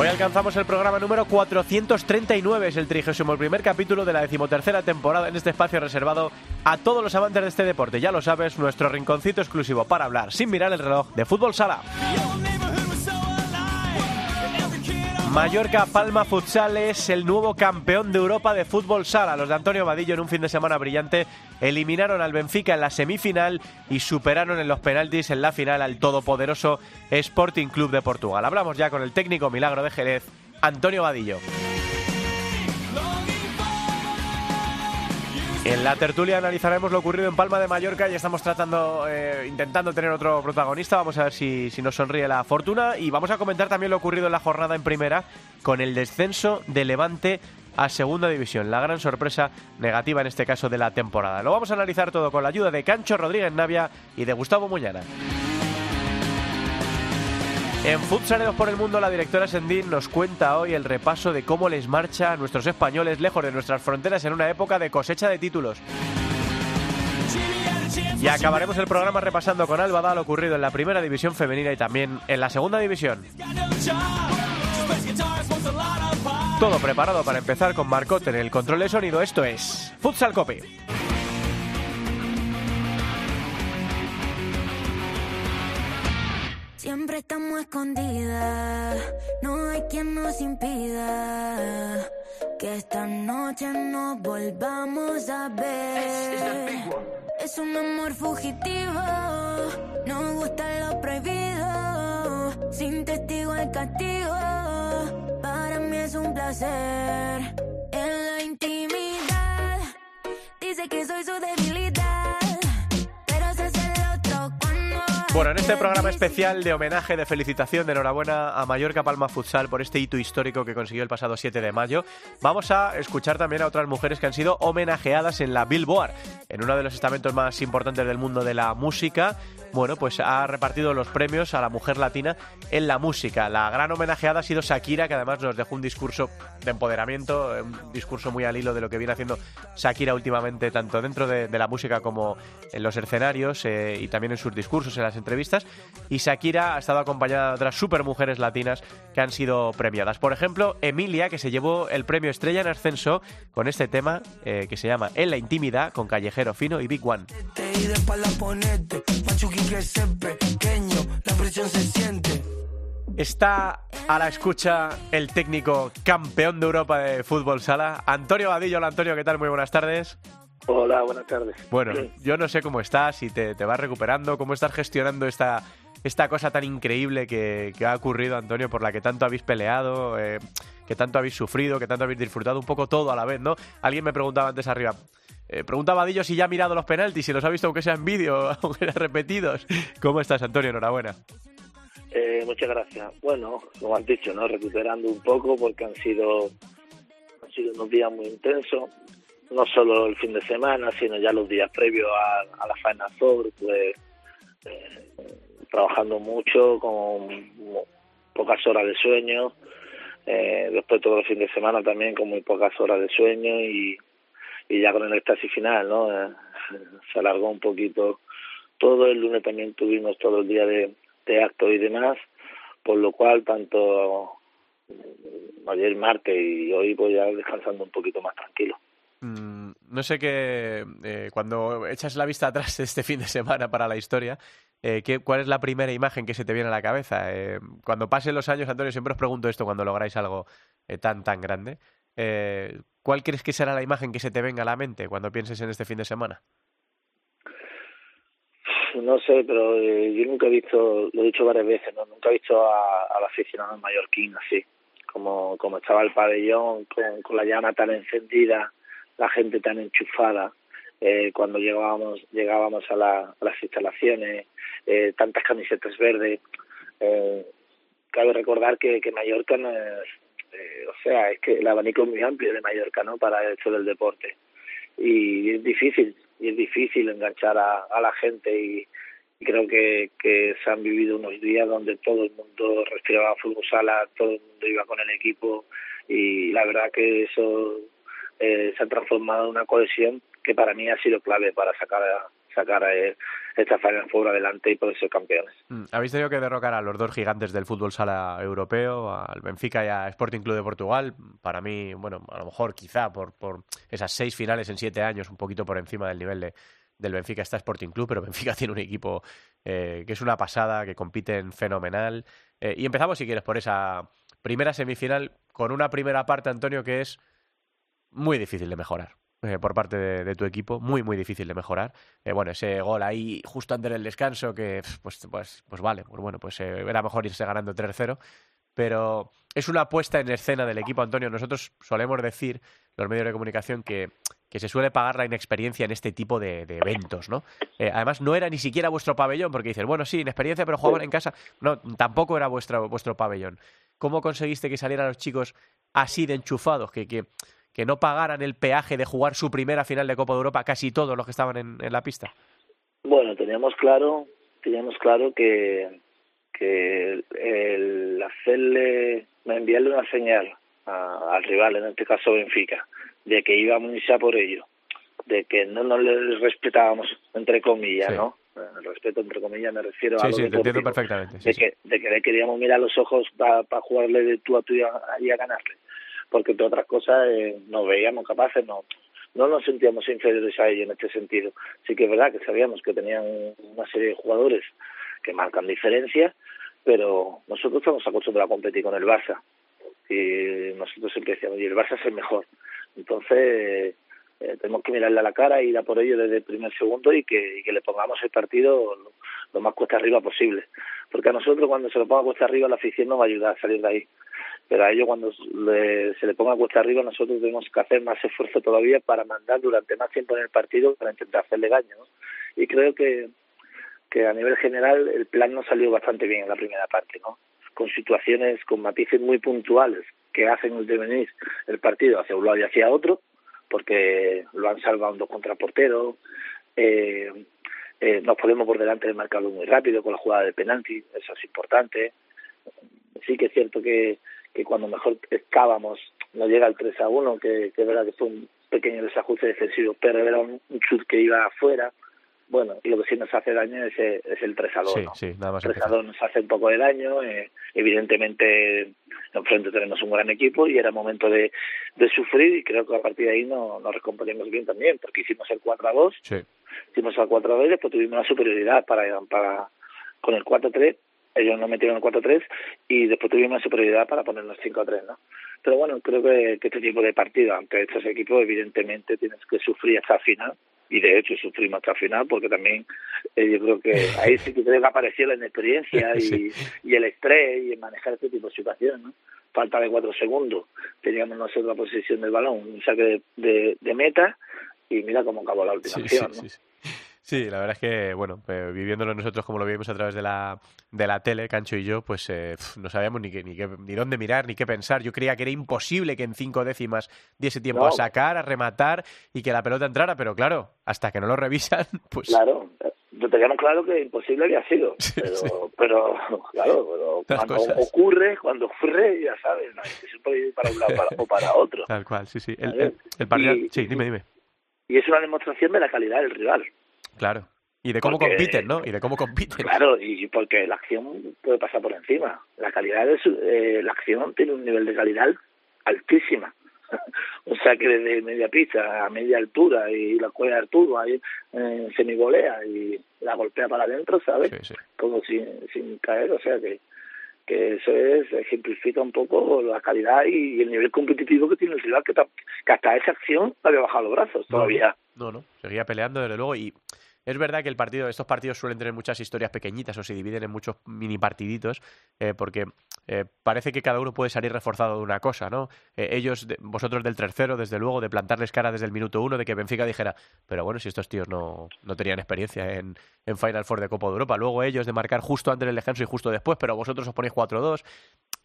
Hoy alcanzamos el programa número 439, es el 31 primer capítulo de la decimotercera temporada en este espacio reservado a todos los amantes de este deporte. Ya lo sabes, nuestro rinconcito exclusivo para hablar sin mirar el reloj de fútbol sala. Mallorca Palma Futsal es el nuevo campeón de Europa de fútbol sala. Los de Antonio Vadillo en un fin de semana brillante eliminaron al Benfica en la semifinal y superaron en los penaltis en la final al todopoderoso Sporting Club de Portugal. Hablamos ya con el técnico Milagro de Jerez, Antonio Vadillo. En la tertulia analizaremos lo ocurrido en Palma de Mallorca y estamos tratando, eh, intentando tener otro protagonista. Vamos a ver si, si nos sonríe la fortuna y vamos a comentar también lo ocurrido en la jornada en primera con el descenso de Levante a Segunda División. La gran sorpresa negativa en este caso de la temporada. Lo vamos a analizar todo con la ayuda de Cancho Rodríguez Navia y de Gustavo Muñana. En Futsaleros por el Mundo, la directora Sendín nos cuenta hoy el repaso de cómo les marcha a nuestros españoles lejos de nuestras fronteras en una época de cosecha de títulos. Y acabaremos el programa repasando con Alba lo ocurrido en la primera división femenina y también en la segunda división. Todo preparado para empezar con Marcot en el control de sonido. Esto es Futsal Copy. Estamos escondidas, no hay quien nos impida que esta noche nos volvamos a ver. Es un amor fugitivo, nos gusta lo prohibido, sin testigo el castigo, para mí es un placer. En la intimidad, dice que soy su debilidad, Bueno, en este programa especial de homenaje, de felicitación, de enhorabuena a Mallorca Palma Futsal por este hito histórico que consiguió el pasado 7 de mayo, vamos a escuchar también a otras mujeres que han sido homenajeadas en la Billboard, en uno de los estamentos más importantes del mundo de la música. Bueno, pues ha repartido los premios a la mujer latina en la música. La gran homenajeada ha sido Shakira, que además nos dejó un discurso de empoderamiento, un discurso muy al hilo de lo que viene haciendo Shakira últimamente, tanto dentro de, de la música como en los escenarios eh, y también en sus discursos, en las entrevistas. Y Shakira ha estado acompañada de otras supermujeres latinas que han sido premiadas. Por ejemplo, Emilia, que se llevó el premio Estrella en Ascenso con este tema eh, que se llama En la intimidad, con Callejero Fino y Big One. Está a la escucha el técnico campeón de Europa de fútbol sala, Antonio Vadillo. Hola Antonio, ¿qué tal? Muy buenas tardes. Hola, buenas tardes. Bueno, yo no sé cómo estás, si te, te vas recuperando, cómo estás gestionando esta, esta cosa tan increíble que, que ha ocurrido, Antonio, por la que tanto habéis peleado, eh, que tanto habéis sufrido, que tanto habéis disfrutado, un poco todo a la vez, ¿no? Alguien me preguntaba antes arriba. Eh, preguntaba Vadillo si ya ha mirado los penaltis, si los ha visto aunque sea en vídeo, aunque sean repetidos. ¿Cómo estás, Antonio? Enhorabuena. Eh, muchas gracias. Bueno, como has dicho, ¿no? Recuperando un poco porque han sido, han sido unos días muy intensos. No solo el fin de semana, sino ya los días previos a, la Final Four, pues eh, trabajando mucho, con pocas horas de sueño. Eh, después todo el fin de semana también con muy pocas horas de sueño y, ya con el éxtasis final, ¿no? Eh, se alargó un poquito todo. El lunes también tuvimos todo el día de, de actos y demás, por lo cual tanto ayer martes y hoy voy ya descansando un poquito más tranquilo. Mm, no sé qué, eh, cuando echas la vista atrás este fin de semana para la historia, eh, ¿qué- ¿cuál es la primera imagen que se te viene a la cabeza? Eh, cuando pasen los años, Antonio, siempre os pregunto esto cuando lográis algo eh, tan, tan grande. Eh, ¿Cuál crees que será la imagen que se te venga a la mente cuando pienses en este fin de semana? No sé, pero eh, yo nunca he visto, lo he dicho varias veces, ¿no? nunca he visto a, al aficionado mallorquín así, como, como estaba el pabellón, con, con la llama tan encendida, la gente tan enchufada, eh, cuando llegábamos, llegábamos a, la, las instalaciones, eh, tantas camisetas verdes. Eh, cabe recordar que, que Mallorca no es, eh, o sea, es que el abanico es muy amplio de Mallorca, ¿no? Para esto del deporte. y es difícil, y es difícil enganchar a, a la gente y, creo que, que se han vivido unos días donde todo el mundo respiraba fútbol sala, todo el mundo iba con el equipo y la verdad que eso eh, se ha transformado en una cohesión que para mí ha sido clave para sacar sacar eh, esta Final Four adelante y poder ser campeones. Mm, Habéis tenido que derrocar a los dos gigantes del fútbol sala europeo, al Benfica y a Sporting Club de Portugal. Para mí, bueno, a lo mejor quizá por, por esas seis finales en siete años, un poquito por encima del nivel de, del Benfica está Sporting Club, pero Benfica tiene un equipo eh, que es una pasada, que compiten fenomenal. Eh, y empezamos, si quieres, por esa primera semifinal, con una primera parte, Antonio, que es muy difícil de mejorar. Eh, por parte de, de, tu equipo, muy, muy difícil de mejorar. Eh, bueno, ese gol ahí justo antes del descanso, que pues, pues, pues vale, pues bueno, pues eh, era mejor irse ganando 3-0, pero es una puesta en escena del equipo, Antonio. Nosotros solemos decir, los medios de comunicación, que, que se suele pagar la inexperiencia en este tipo de, de eventos, ¿no? Además, no era ni siquiera vuestro pabellón, porque dices, bueno, sí, inexperiencia, pero jugaban en casa. No, tampoco era vuestro, vuestro pabellón. ¿Cómo conseguiste que salieran los chicos así de enchufados? Que, que, que no pagaran el peaje de jugar su primera final de Copa de Europa casi todos los que estaban en, en la pista? Bueno, teníamos claro, teníamos claro que, que el, el hacerle, enviarle una señal a, al rival, en este caso Benfica, de que íbamos a por ello, de que no nos le respetábamos, entre comillas, Sí. ¿no? El respeto, entre comillas, me refiero a lo sí, te entiendo perfectamente. sí, de, que, de que le queríamos mirar los ojos para jugarle de tú a tú y a, y a ganarle. Porque entre otras cosas eh, nos veíamos capaces, no, no nos sentíamos inferiores a ellos en este sentido. Sí que es verdad que sabíamos que tenían una serie de jugadores que marcan diferencias, pero nosotros estamos acostumbrados a competir con el Barça. Y nosotros siempre decíamos, y el Barça es el mejor. Entonces, eh, tenemos que mirarle a la cara, ir a por ello desde el primer segundo y que, y que le pongamos el partido lo, lo más cuesta arriba posible. Porque a nosotros cuando se lo ponga cuesta arriba la afición nos va a ayudar a salir de ahí. Pero a ellos cuando le- se le ponga cuesta arriba nosotros tenemos que hacer más esfuerzo todavía para mandar durante más tiempo en el partido para intentar hacerle daño. ¿no? Y creo que, que a nivel general el plan nos salió bastante bien en la primera parte, ¿no? con situaciones, con matices muy puntuales que hacen devenir el partido hacia un lado y hacia otro, porque lo han salvado dos contraporteros, eh, eh, nos ponemos por delante del marcador muy rápido con la jugada de penalti, eso es importante. Sí que es cierto que, que cuando mejor estábamos nos llega el 3 a 1, que, que es verdad que fue un pequeño desajuste defensivo, pero era un, un chut que iba afuera. Bueno, y lo que sí nos hace daño es, el- es el 3 a 2. Sí, ¿no? sí, nada más 3 a empezar. 2 nos hace un poco de daño. eh, evidentemente, enfrente tenemos un gran equipo y era momento de, de sufrir. Y creo que a partir de ahí no, nos recomponemos bien también, porque hicimos el 4 a 2, Sí, hicimos el 4 a 2 y después tuvimos la superioridad para, para con el 4 a 3. Ellos nos metieron el 4 a 3 y después tuvimos la superioridad para ponernos 5 a 3, ¿no? Pero bueno, creo que, que este tipo de partido ante estos equipos, evidentemente tienes que sufrir hasta el final y de hecho sufrimos hasta el final porque también eh, yo creo que ahí sí que creo que apareció la inexperiencia y, Sí. y el estrés y en manejar este tipo de situaciones, ¿no? Falta de cuatro segundos, teníamos nosotros la posición del balón, un saque de, de, de meta y mira cómo acabó la última sí, acción, ¿no? sí, sí. Sí, la verdad es que, bueno, eh, viviéndolo nosotros como lo vivimos a través de la, de la tele, Cancho y yo, pues eh, pf, no sabíamos ni, qué, ni, qué, ni dónde mirar, ni qué pensar. Yo creía que era imposible que en cinco décimas diese tiempo No. a sacar, a rematar y que la pelota entrara, pero claro, hasta que no lo revisan, pues... Claro, lo teníamos claro que imposible había sido, pero, sí. pero claro, pero Las cuando cosas. ocurre, cuando ocurre, ya sabes, no, se puede ir para un lado para- o para otro. Tal cual, sí, sí. El, el- el partido... Sí, dime, dime. Y es una demostración de la calidad del rival. Claro. Y de cómo Porque- compiten, ¿no? Y de cómo compiten. Claro, y porque la acción puede pasar por encima. La calidad de su, eh, la acción tiene un nivel de calidad altísima. o sea que desde media pista a media altura y la cuelga de Arturo ahí eh, semivolea y la golpea para adentro, ¿sabes? Sí, sí. Como sin, sin caer, o sea que que eso es ejemplifica un poco la calidad y el nivel competitivo que tiene el rival que, ta- que hasta esa acción había bajado los brazos No, todavía. No, no, seguía peleando desde luego y es verdad que el partido, estos partidos suelen tener muchas historias pequeñitas o se dividen en muchos mini partiditos eh, porque eh, parece que cada uno puede salir reforzado de una cosa, ¿no? Eh, ellos, vosotros del tercero, desde luego, de plantarles cara desde el minuto uno, de que Benfica dijera, pero bueno, si estos tíos no, no tenían experiencia en, en Final Four de Copa de Europa, luego ellos de marcar justo antes del descanso y justo después, pero vosotros os ponéis 4-2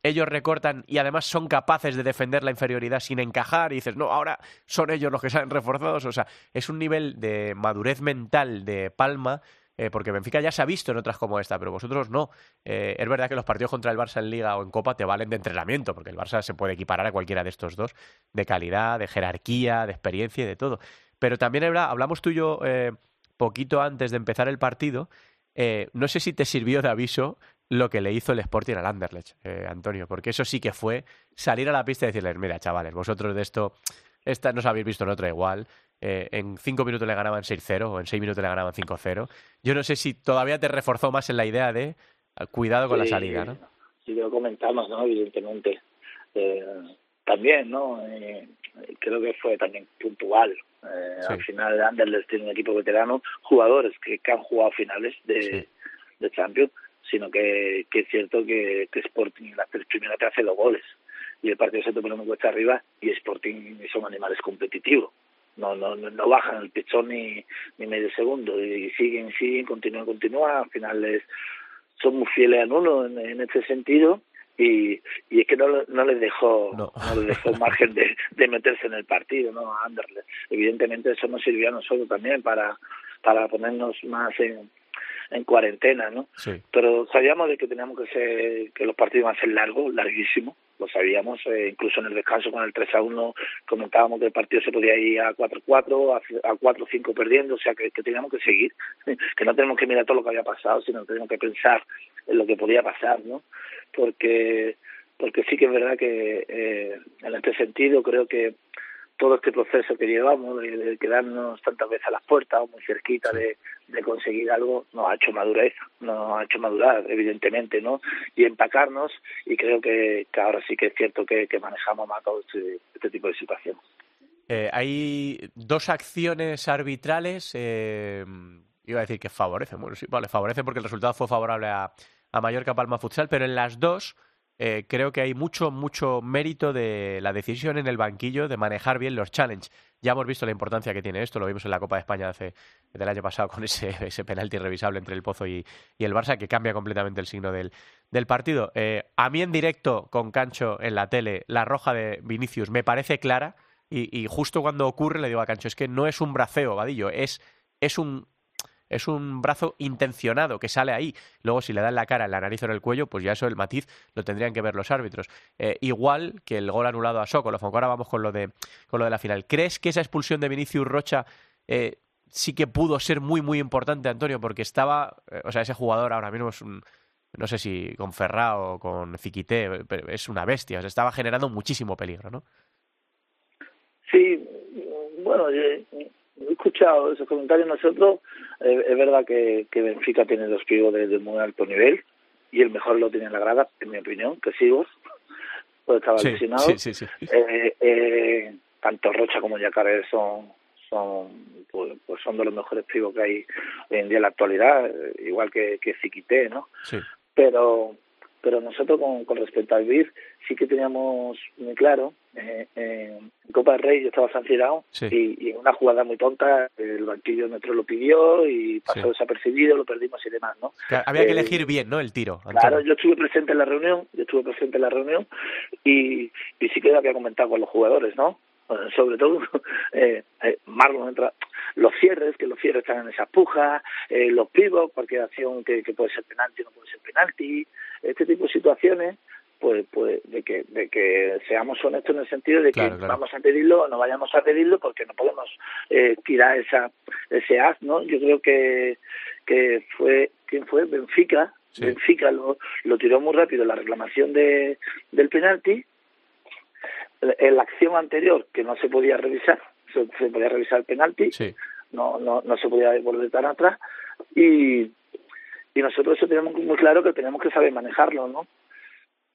ellos recortan y además son capaces de defender la inferioridad sin encajar y dices, no, ahora son ellos los que salen reforzados. O sea, es un nivel de madurez mental de Palma. Eh, porque Benfica ya se ha visto en otras como esta, pero vosotros no. Eh, es verdad que los partidos contra el Barça en Liga o en Copa te valen de entrenamiento, porque el Barça se puede equiparar a cualquiera de estos dos, de calidad, de jerarquía, de experiencia y de todo. Pero también hablamos tú y yo eh, poquito antes de empezar el partido. no sé si te sirvió de aviso lo que le hizo el Sporting al Anderlecht, eh, Antonio, porque eso sí que fue salir a la pista y decirles, mira, chavales, vosotros de esto, esta no os habéis visto en otra igual, eh, en cinco minutos le ganaban 6-0 o en seis minutos le ganaban 5-0. Yo no sé si todavía te reforzó más en la idea de ah, cuidado con la salida, ¿no? Sí, lo comentamos, ¿no? Evidentemente. Eh, también, ¿no? creo que fue también puntual. Al final, Anderlecht tiene un equipo veterano, jugadores que, han jugado finales de, de Champions sino que, que es cierto que, que Sporting la primera te hace dos goles y el partido se te pone muy cuesta arriba y Sporting son animales competitivos. No, no, no bajan el pichón ni, ni medio segundo y siguen, siguen, continúan, continúan. Al final son muy fieles a uno en, en este sentido y, y es que no, no les dejó no. les dejó margen de, de meterse en el partido no a Anderlecht evidentemente eso nos sirvió a nosotros también para para ponernos más en, en cuarentena, ¿no? Pero sabíamos de que teníamos que ser, que los partidos iban a ser largos, larguísimos, lo sabíamos, eh, incluso en el descanso con el 3 a 1 comentábamos que el partido se podía ir a 4-4, a, 4-5 perdiendo, o sea que, que teníamos que seguir, que no tenemos que mirar todo lo que había pasado, sino que tenemos que pensar en lo que podía pasar, ¿no? Porque porque sí que es verdad que eh, en este sentido creo que todo este proceso que llevamos de, quedarnos tantas veces a las puertas o muy cerquita de, conseguir algo nos ha hecho madurez, nos ha hecho madurar, evidentemente, ¿no? Y empacarnos y creo que, ahora sí que es cierto que, manejamos más todo este, este tipo de situaciones. Eh, hay dos acciones arbitrales, eh, iba a decir que favorecen, bueno, sí, vale, favorecen porque el resultado fue favorable a, a Mallorca Palma Futsal, pero en las dos eh, creo que hay mucho, mucho mérito de la decisión en el banquillo de manejar bien los challenges. Ya hemos visto la importancia que tiene esto, lo vimos en la Copa de España hace, del año pasado con ese, ese penalti irrevisable entre el Pozo y, el Barça, que cambia completamente el signo del, del partido. Eh, a mí en directo, con Cancho en la tele, la roja de Vinicius me parece clara, y, y justo cuando ocurre le digo a Cancho, es que no es un braceo, Vadillo, es, es un es un brazo intencionado que sale ahí. Luego, si le dan la cara, la nariz o en el cuello, pues ya eso, el matiz, lo tendrían que ver los árbitros. Eh, igual que el gol anulado a Sokolov. Ahora vamos con lo, de, con lo de la final. ¿Crees que esa expulsión de Vinicius Rocha eh, sí que pudo ser muy, muy importante, Antonio? Porque estaba, eh, o sea, ese jugador ahora mismo es un, no sé si con Ferrao o con Ziquité, pero es una bestia. O sea, estaba generando muchísimo peligro, ¿no? Sí, bueno, he escuchado esos comentarios. Nosotros, eh, es verdad que, que Benfica tiene dos pibos de, muy alto nivel y el mejor lo tiene en la grada, en mi opinión, que sigo, pues estaba sí, Sí, sí, eh, eh, tanto Rocha como Yacaré son son pues, pues, son de los mejores pibos que hay hoy en día en la actualidad, igual que, que Ziquité, ¿no? Sí. Pero pero nosotros con, con respecto al BIF sí que teníamos muy claro, eh, en Copa del Rey yo estaba sancionado y, en una jugada muy tonta el banquillo nuestro lo pidió y pasó desapercibido, lo perdimos y demás, ¿no? había que eh, elegir bien, ¿no? El tiro. Claro, yo estuve presente en la reunión, yo estuve presente en la reunión y, y sí que lo había comentado con los jugadores, ¿no? sobre todo eh, eh, Marlon entra los cierres que los cierres están en esa puja eh, los pivos cualquier acción que, que puede ser penalti no puede ser penalti este tipo de situaciones pues pues de que de que seamos honestos en el sentido de que vamos a pedirlo o no vayamos a pedirlo porque no podemos eh, tirar esa ese as no yo creo que que fue quién fue Benfica. Benfica lo, lo tiró muy rápido la reclamación de del penalti. En la acción anterior que no se podía revisar se, podía revisar el penalti. No no no se podía volver tan atrás. Y y nosotros eso tenemos muy claro que tenemos que saber manejarlo, ¿no?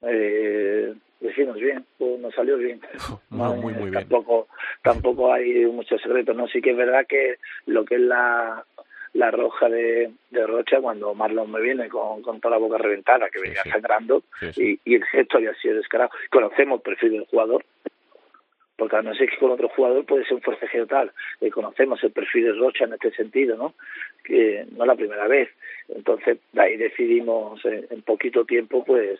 Eh, decimos bien, pues nos salió bien. muy, muy, bien. Tampoco, tampoco hay muchos secretos, ¿no? Sí que es verdad que lo que es la, la roja de, de Rocha, cuando Marlon me viene con, con toda la boca reventada, que venía sangrando, Y, y el gesto había sido descarado. Conocemos el perfil del jugador, porque a no ser que con otro jugador puede ser un forcejeo tal. Eh, conocemos el perfil de Rocha en este sentido, ¿no? Que no es la primera vez. Entonces, de ahí decidimos en, poquito tiempo, pues,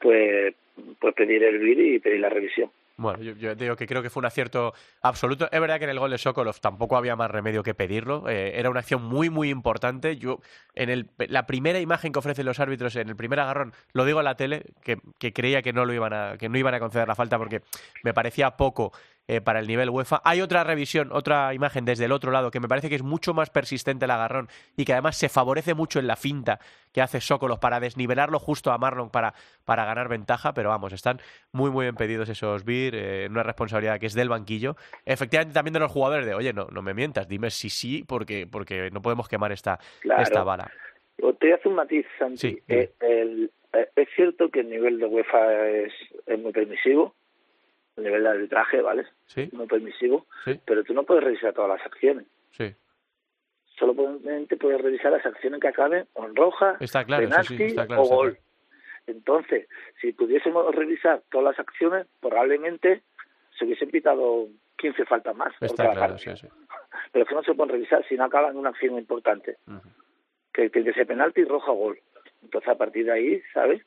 pues, pues pedir el vídeo y pedir la revisión. Bueno, yo, digo que creo que fue un acierto absoluto. Es verdad que en el gol de Sokolov tampoco había más remedio que pedirlo. Eh, era una acción muy, muy importante. Yo, en el, la primera imagen que ofrecen los árbitros en el primer agarrón, lo digo en la tele, que, que creía que no lo iban a, que no iban a conceder la falta porque me parecía poco eh, para el nivel UEFA. Hay otra revisión, otra imagen desde el otro lado que me parece que es mucho más persistente el agarrón y que además se favorece mucho en la finta que hace Sokolos para desnivelarlo justo a Marlon para, para ganar ventaja, pero vamos, están muy muy bien pedidos esos BIR, eh, una responsabilidad que es del banquillo. Efectivamente también de los jugadores de, oye, no, no me mientas, dime si sí, porque, porque no podemos quemar esta, esta bala. Te voy a hacer un matiz, Santi. Eh, es cierto que el nivel de UEFA es, es muy permisivo, el nivel de arbitraje, ¿vale? Sí. Muy permisivo, pero tú no puedes revisar todas las acciones. Sí. Solamente puedes revisar las acciones que acaben en roja, está claro, penalti o gol. Entonces, si pudiésemos revisar todas las acciones, probablemente se hubiesen pitado 15 faltas más. Está claro, sí, sí. Pero es que no se pueden revisar si no acaban en una acción importante. que, que, que ese penalti roja o gol. Entonces, a partir de ahí, ¿sabes?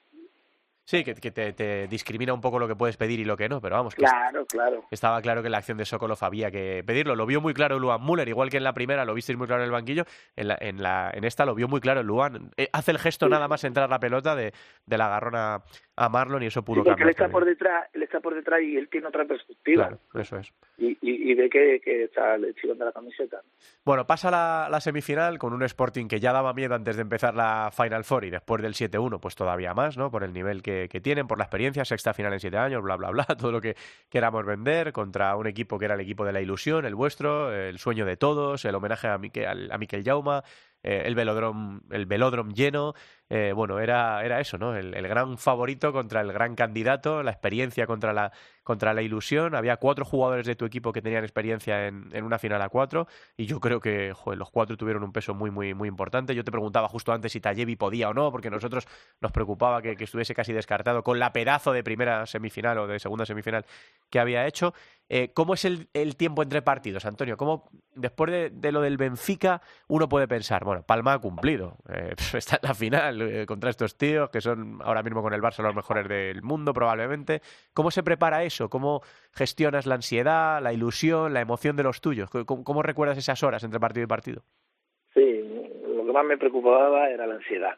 Sí, que, te, discrimina un poco lo que puedes pedir y lo que no, pero vamos. claro, claro. Estaba claro que en la acción de Sokolov había que pedirlo. Lo vio muy claro Luan Müller, igual que en la primera lo visteis muy claro en el banquillo. En, la, en, la, en esta lo vio muy claro Luan. Eh, hace el gesto nada más entrar la pelota de, de la garrona a Marlon y eso pudo sí, porque Él está, por detrás, él está por detrás y él tiene otra perspectiva. Claro, eso es. Y, y, ve que, que, está el de la camiseta. Bueno, pasa la, la, semifinal con un Sporting que ya daba miedo antes de empezar la Final Four y después del 7-1, pues todavía más, ¿no? Por el nivel que, que, tienen, por la experiencia, sexta final en siete años, bla, bla, bla, todo lo que queramos vender contra un equipo que era el equipo de la ilusión, el vuestro, el sueño de todos, el homenaje a Miquel, a Miquel Jauma, eh, el velódromo el velódromo lleno, eh, bueno, era, era eso, ¿no? El, gran favorito contra el gran candidato, la experiencia contra la, contra la ilusión. Había cuatro jugadores de tu equipo que tenían experiencia en, en una final a cuatro y yo creo que los cuatro tuvieron un peso muy, muy, muy importante. Yo te preguntaba justo antes si Tallevi podía o no, porque nosotros nos preocupaba que, que estuviese casi descartado con la pedazo de primera semifinal o de segunda semifinal que había hecho. Eh, ¿Cómo es el, el, tiempo entre partidos, Antonio? ¿Cómo, después de, de, lo del Benfica, uno puede pensar, bueno, Palma ha cumplido, eh, está en la final, eh, contra estos tíos que son ahora mismo con el Barça los mejores del mundo probablemente. ¿Cómo se prepara eso? ¿Cómo gestionas la ansiedad, la ilusión, la emoción de los tuyos? ¿Cómo, recuerdas esas horas entre partido y partido? Sí, lo que más me preocupaba era la ansiedad.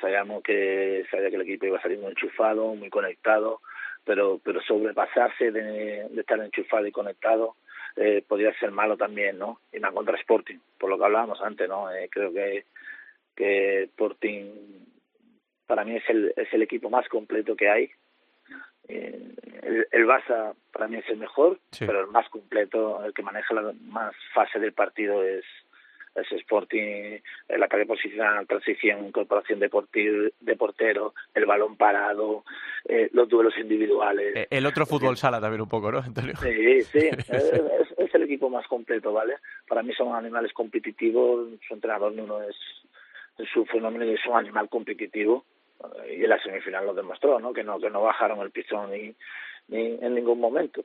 Sabíamos que sabía que el equipo iba a salir muy enchufado, muy conectado, pero pero sobrepasarse de, de estar enchufado y conectado eh, podría ser malo también, ¿no? Y más contra Sporting, por lo que hablábamos antes, ¿no? Eh, creo que que Sporting para mí es el, es el equipo más completo que hay. Eh, el, el Barça para mí es el mejor, pero el más completo, el que maneja la más fase del partido es, es Sporting, la calle posicional, transición, incorporación de, portir, de portero, el balón parado, eh, los duelos individuales. Eh, el otro fútbol sala también un poco, ¿no, Antonio? Sí, sí, es, es, el equipo más completo, ¿vale? Para mí son animales competitivos, su entrenador no es su fenómeno es un animal competitivo y en la semifinal lo demostró, ¿no? Que no que no bajaron el pistón ni, ni en ningún momento.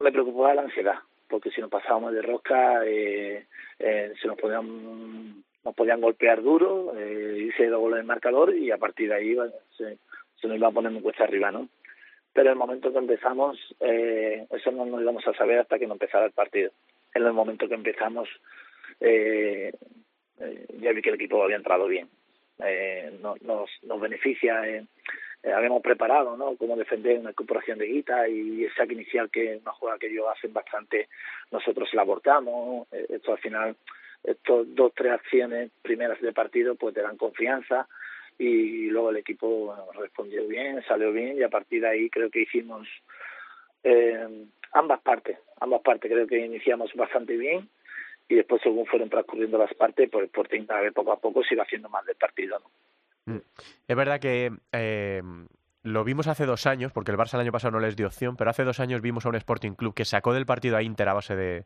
Me preocupaba la ansiedad, porque si nos pasábamos de rosca eh, eh, se nos podían nos podían golpear duro, eh, hice dos goles de marcador y a partir de ahí se, se nos iba a poner muy cuesta arriba, ¿no? Pero en el momento que empezamos, eh, eso no nos íbamos a saber hasta que no empezara el partido. En el momento que empezamos, eh, eh, ya vi que el equipo había entrado bien. Eh, nos, nos beneficia, eh, eh, habíamos preparado ¿no? cómo defender una incorporación de guita y el saque inicial que es una jugada que ellos hacen bastante, nosotros la abortamos. Eh, esto al final, estos dos, tres acciones primeras de partido pues te dan confianza y luego el equipo respondió bien, salió bien y a partir de ahí creo que hicimos eh, ambas partes, ambas partes creo que iniciamos bastante bien y después según fueron transcurriendo las partes, pues por vez poco a poco se iba haciendo más del partido. Mm. Es verdad que eh, lo vimos hace dos años, porque el Barça el año pasado no les dio opción, pero hace dos años vimos a un Sporting Club que sacó del partido a Inter a base de,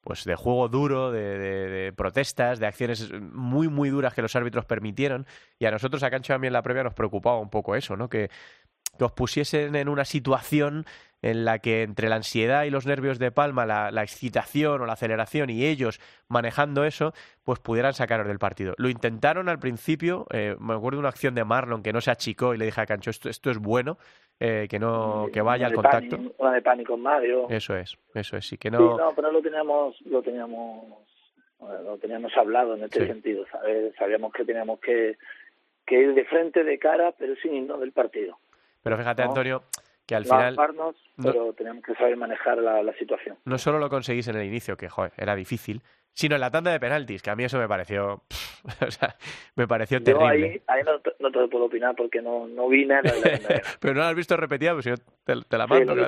pues de juego duro, de, protestas, de acciones muy, muy duras que los árbitros permitieron. Y a nosotros a Cancho también en la previa nos preocupaba un poco eso, ¿no? Que, que os pusiesen en una situación en la que entre la ansiedad y los nervios de Palma, la, excitación o la aceleración y ellos manejando eso, pues pudieran sacarnos del partido. Lo intentaron al principio, eh, me acuerdo de una acción de Marlon que no se achicó y le dije a Cancho, esto, esto es bueno, eh, que no que vaya al contacto. una de pánico en Mario. Eso es, eso es, sí que no. Sí, no, pero lo teníamos, lo teníamos, lo teníamos hablado en este sentido. Sabíamos que teníamos que, que ir de frente, de cara, pero sin irnos del partido. Pero fíjate, Antonio, que al final... pero teníamos que saber manejar la, la, situación. No solo lo conseguís en el inicio, que joder, era difícil, sino en la tanda de penaltis, que a mí eso me pareció, o sea, me pareció terrible. Ahí, no, no, te puedo opinar porque no, no vi nada. Pero no lo has visto repetida, pues yo te, la mando.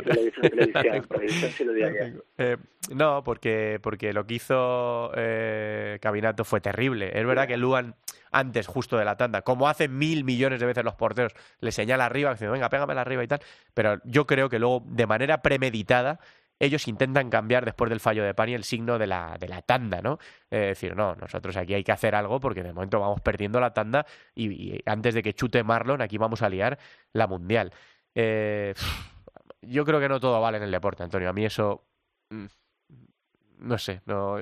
no, porque, porque lo que hizo eh, Cabinato fue terrible. Es verdad que Luan, antes justo de la tanda, como hace mil millones de veces los porteros, le señala arriba, diciendo, venga, pégamela arriba y tal, pero yo creo que luego, de manera premeditada, ellos intentan cambiar después del fallo de Pani el signo de la, de la tanda, ¿no? Es decir, no, nosotros aquí hay que hacer algo porque de momento vamos perdiendo la tanda y, antes de que chute Marlon aquí vamos a liar la mundial. Eh, yo creo que no todo vale en el deporte, Antonio. A mí eso, mm, no sé, no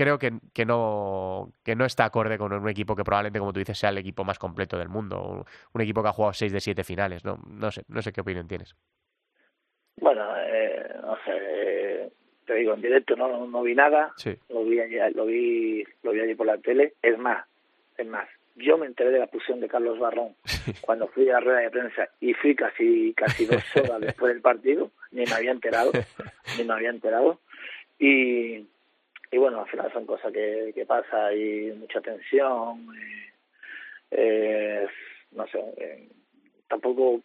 creo que, que, no, que no está acorde con un equipo que probablemente, como tú dices, sea el equipo más completo del mundo, un, equipo que ha jugado 6 de 7 finales, ¿no? No sé, no sé qué opinión tienes. Bueno, no sé, te digo, en directo no, no, vi nada, lo, vi allí, lo, vi, lo vi allí por la tele. Es más, es más, yo me enteré de la fusión de Carlos Barrón cuando fui a la rueda de prensa y fui casi casi dos horas después del partido, ni me había enterado, ni me había enterado. Y, y bueno, al final son cosas que, que pasa y mucha tensión. Eh, no sé, eh, tampoco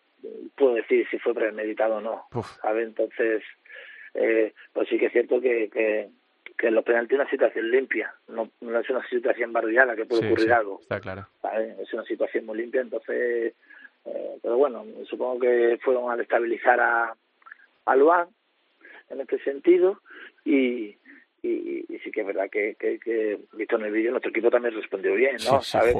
puedo decir si fue premeditado o no. Entonces, eh, pues sí que es cierto que, que, que los penaltis es una situación limpia, no, no es una situación barriada que puede ocurrir algo. Está claro. Es una situación muy limpia, entonces, eh, pero bueno, supongo que fueron a estabilizar a, a Luan en este sentido y, y, sí que es verdad que, que, que, visto en el vídeo nuestro equipo también respondió bien, ¿no? ¿Sabes?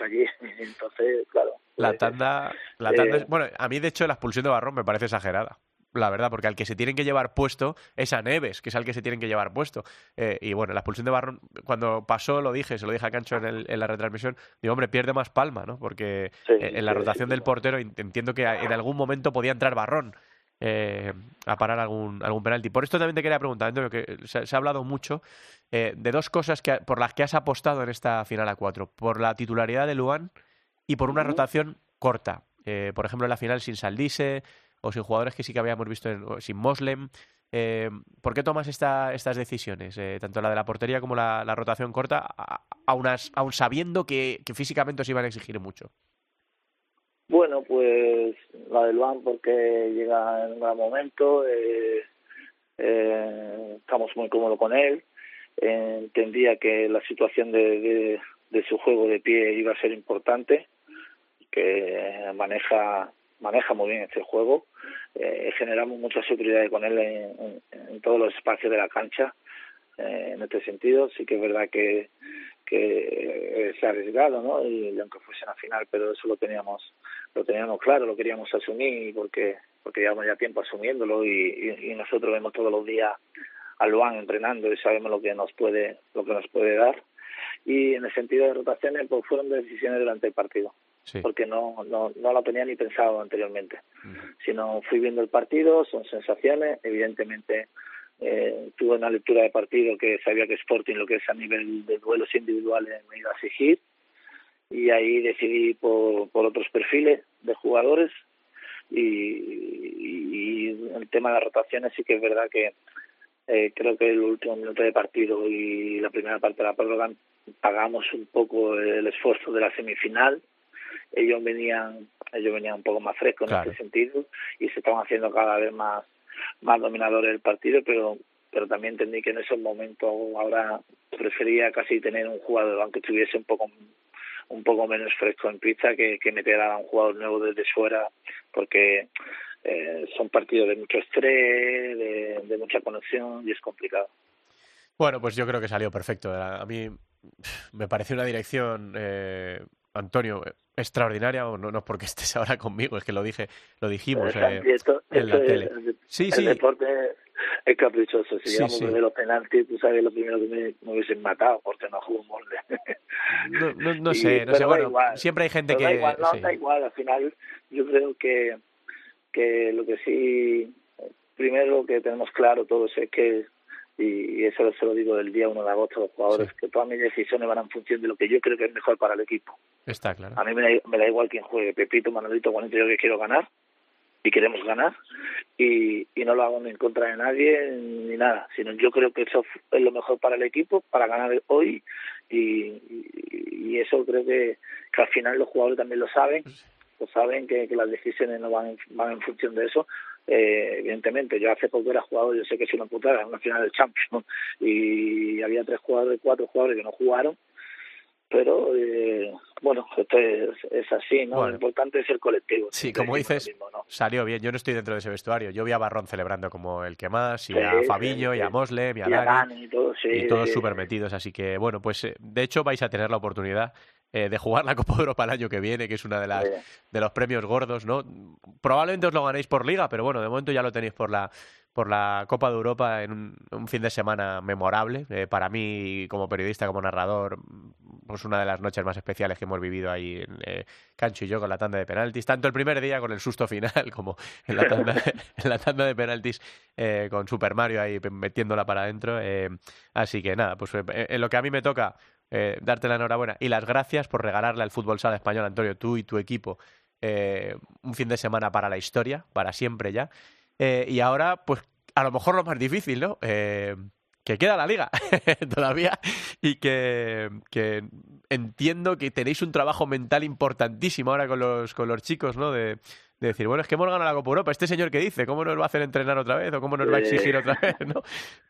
aquí, entonces, claro. La pues, tanda, la tanda eh, bueno, a mí de hecho la expulsión de Barrón me parece exagerada. La verdad, porque al que se tienen que llevar puesto es a Neves, que es al que se tienen que llevar puesto. Eh, y bueno, la expulsión de Barrón, cuando pasó, lo dije, se lo dije a Cancho en, en la retransmisión, digo, hombre, pierde más palma, ¿no? Porque en la rotación del portero entiendo que en algún momento podía entrar Barrón eh, a parar algún, algún penalti. Por esto también te quería preguntar, Antonio, que se, ha hablado mucho eh, de dos cosas que, por las que has apostado en esta final a cuatro. Por la titularidad de Luan y por una rotación corta. Eh, por ejemplo, en la final sin Saldise o sin jugadores que sí que habíamos visto en, sin Moslem. ¿Por qué tomas esta, estas decisiones, tanto la de la portería como la, rotación corta, aún sabiendo que, que físicamente os iban a exigir mucho? Bueno, pues la del Luan porque llega en un gran momento, eh, eh, estamos muy cómodos con él, eh, entendía que la situación de, de, su juego de pie iba a ser importante, que maneja maneja muy bien este juego, generamos mucha seguridad con él en, todos los espacios de la cancha, en este sentido, sí que es verdad que que se ha arriesgado, ¿no? Y aunque fuese en la final, pero eso lo teníamos lo teníamos claro, lo queríamos asumir porque porque llevamos ya tiempo asumiéndolo y, y, nosotros vemos todos los días a Luan entrenando y sabemos lo que nos puede lo que nos puede dar. Y en el sentido de rotaciones pues fueron decisiones durante el partido porque no, no no lo tenía ni pensado anteriormente. Sino fui viendo el partido son sensaciones evidentemente eh, tuve una lectura de partido que sabía que Sporting lo que es a nivel de duelos individuales me iba a exigir. Y ahí decidí por, por otros perfiles de jugadores. Y, y, el tema de las rotaciones sí que es verdad que eh, creo que el último minuto de partido y la primera parte de la prórroga pagamos un poco el esfuerzo de la semifinal ellos venían ellos venían un poco más frescos en ese sentido y se estaban haciendo cada vez más más dominadores del partido, pero pero también entendí que en esos momentos ahora prefería casi tener un jugador aunque estuviese un poco un poco menos fresco en pista que, que meter a un jugador nuevo desde fuera porque eh, son partidos de mucho estrés, de, mucha conexión y es complicado. Bueno, pues yo creo que salió perfecto. A mí me pareció una dirección, eh, Antonio, extraordinaria, no, no es porque estés ahora conmigo, es que lo dije, lo dijimos eh, esto- en la es- tele. el- Sí, el sí. deporte es caprichoso. Si Sí, llegamos sí. de los penaltis, tú sabes lo primero que me, me hubiesen matado porque no juego molde. No, no, no Y- sé, no sé, bueno, igual. siempre hay gente que... da igual, no, sí. da igual. Al final, yo creo que, que lo que sí, primero que tenemos claro todos es que, y eso se lo digo del día 1 de agosto a los jugadores, Sí. que todas mis decisiones van en función de lo que yo creo que es mejor para el equipo. Está claro. A mí me da, me da igual quién juegue, Pepito, Manolito, Juanito, yo que quiero ganar y queremos ganar y, y no lo hago ni en contra de nadie ni nada, sino yo creo que eso es lo mejor para el equipo, para ganar hoy y, y, y eso creo que, que al final los jugadores también lo saben, lo saben que, que las decisiones no van van en función de eso. Eh, evidentemente, yo hace poco era jugador, yo sé que es una putada, en una final del Champions y había tres jugadores, cuatro jugadores que no jugaron pero eh, bueno, esto es, es así, ¿no? Bueno. Lo importante es el colectivo. Sí, como dices, mismo, ¿no? salió bien. Yo no estoy dentro de ese vestuario. Yo vi a Barrón celebrando como el que más, y Sí, a sí, Fabiño, y a sí. Moslem, y a Dani. Y todo, sí, y todos súper metidos. Así que, bueno, pues eh, de hecho vais a tener la oportunidad eh, de jugar la Copa de Europa el año que viene, que es una de las de los premios gordos, ¿no? Probablemente os lo ganéis por liga, pero bueno, de momento ya lo tenéis por la por la Copa de Europa en un, un fin de semana memorable eh, para mí como periodista, como narrador, pues una de las noches más especiales que hemos vivido ahí en eh, Cancho y yo con la tanda de penaltis, tanto el primer día con el susto final como en la tanda, en la tanda de penaltis eh, con Super Mario ahí metiéndola para adentro. así que nada, pues en lo que a mí me toca eh, darte la enhorabuena y las gracias por regalarle al fútbol sala español, Antonio, tú y tu equipo, eh, un fin de semana para la historia, para siempre ya. Eh, y ahora, pues a lo mejor lo más difícil, ¿no? Que queda la liga todavía y que, que entiendo que tenéis un trabajo mental importantísimo ahora con los, con los chicos, ¿no? De, de decir, bueno, es que hemos ganado la Copa Europa, este señor que dice, ¿cómo nos va a hacer entrenar otra vez o cómo nos va a exigir otra vez, ¿no?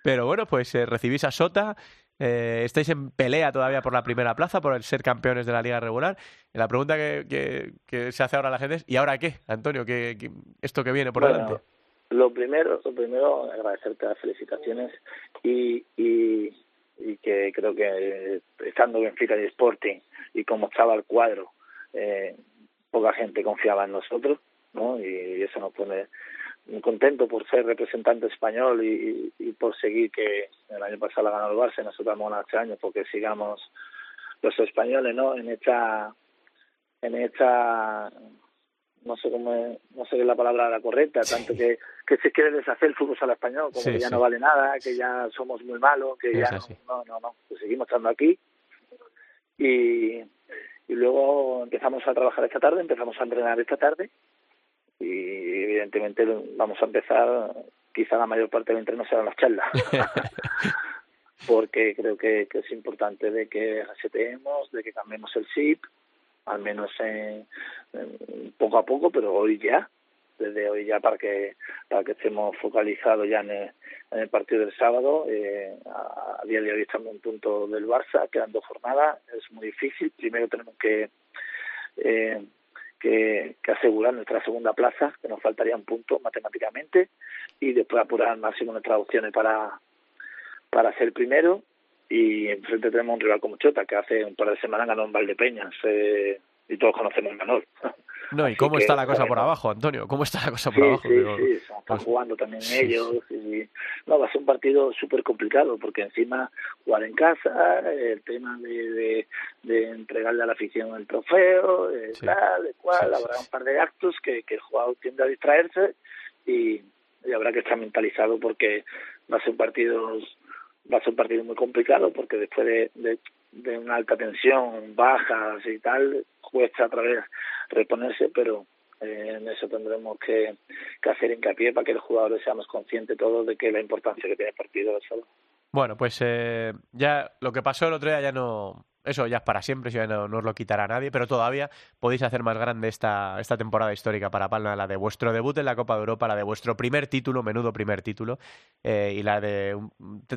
Pero bueno, pues eh, recibís a Sota, eh, estáis en pelea todavía por la primera plaza, por el ser campeones de la liga regular. La pregunta que, que- que se hace ahora a la gente es, ¿y ahora qué, Antonio? ¿Qué, qué- esto que viene por Bueno, delante? Lo primero, lo primero, agradecerte las felicitaciones y, y, y que creo que estando Benfica y Sporting y como estaba el cuadro, eh, poca gente confiaba en nosotros, ¿no? Y, eso nos pone contento por ser representante español y, y por seguir que el año pasado la ganó el Barça y nosotros hemos ganado este año porque sigamos los españoles, ¿no? En esta, en esta no sé cómo es- no sé qué es la palabra la correcta, tanto que, que se quiere deshacer el fútbol sala español, como Sí, que ya sí. no vale nada, que ya somos muy malos, que ya no, no, no, no, pues seguimos estando aquí y, y luego empezamos a trabajar esta tarde, empezamos a entrenar esta tarde y evidentemente vamos a empezar, quizá la mayor parte del entreno serán las charlas. porque creo que, que es importante de que reseteemos, de que cambiemos el chip, al menos en, en poco a poco, pero hoy ya, desde hoy ya para que para que estemos focalizados ya en el, en el partido del sábado. Eh, a, a día de hoy estamos en punto del Barça, quedan dos jornadas, es muy difícil. Primero tenemos que eh, que, que asegurar nuestra segunda plaza, que nos faltarían puntos matemáticamente, y después apurar al máximo nuestras opciones para para ser primero. Y enfrente tenemos un rival como Chota que hace un par de semanas ganó en Valdepeñas eh, y todos conocemos a Manol. No, ¿y Así cómo que, está la cosa por abajo, Antonio? ¿Cómo está la cosa por Sí, abajo? sí, sí, están pues- jugando también ellos. Y, no, va a ser un partido súper complicado porque encima jugar en casa, el tema de, de, de entregarle a la afición el trofeo, de Sí. tal, de cual, Sí, habrá un par de actos que, que el jugador tiende a distraerse y, y habrá que estar mentalizado porque va a ser un partido va a ser un partido muy complicado porque después de, de, de una alta tensión, bajas y tal, cuesta otra vez reponerse, pero eh, en eso tendremos que, que hacer hincapié para que los jugadores seamos conscientes todos de que la importancia que tiene el partido sábado. Bueno, pues eh, ya lo que pasó el otro día ya no. Eso ya es para siempre, eso ya no, no os lo quitará nadie, pero todavía podéis hacer más grande esta, esta temporada histórica para Palma, la de vuestro debut en la Copa de Europa, la de vuestro primer título, menudo primer título, eh, y la de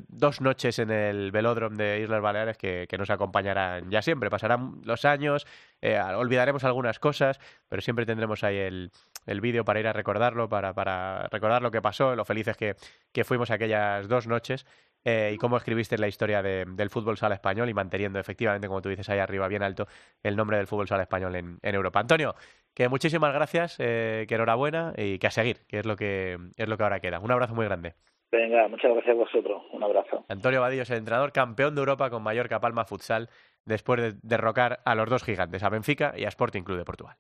dos noches en el velódromo de Islas Baleares que, que nos acompañarán ya siempre. Pasarán los años, eh, olvidaremos algunas cosas, pero siempre tendremos ahí el, el vídeo para ir a recordarlo, para, para recordar lo que pasó, lo felices que, que fuimos aquellas dos noches. eh, y cómo escribiste la historia del fútbol sala español y manteniendo efectivamente, como tú dices, ahí arriba bien alto el nombre del fútbol sala español en, Europa. Antonio, que muchísimas gracias, eh, que enhorabuena y que a seguir, que es lo que es lo que ahora queda. Un abrazo muy grande. Venga, muchas gracias a vosotros. Un abrazo. Antonio Vadillo es el entrenador campeón de Europa con Mallorca Palma Futsal después de derrocar a los dos gigantes, a Benfica y a Sporting Club de Portugal.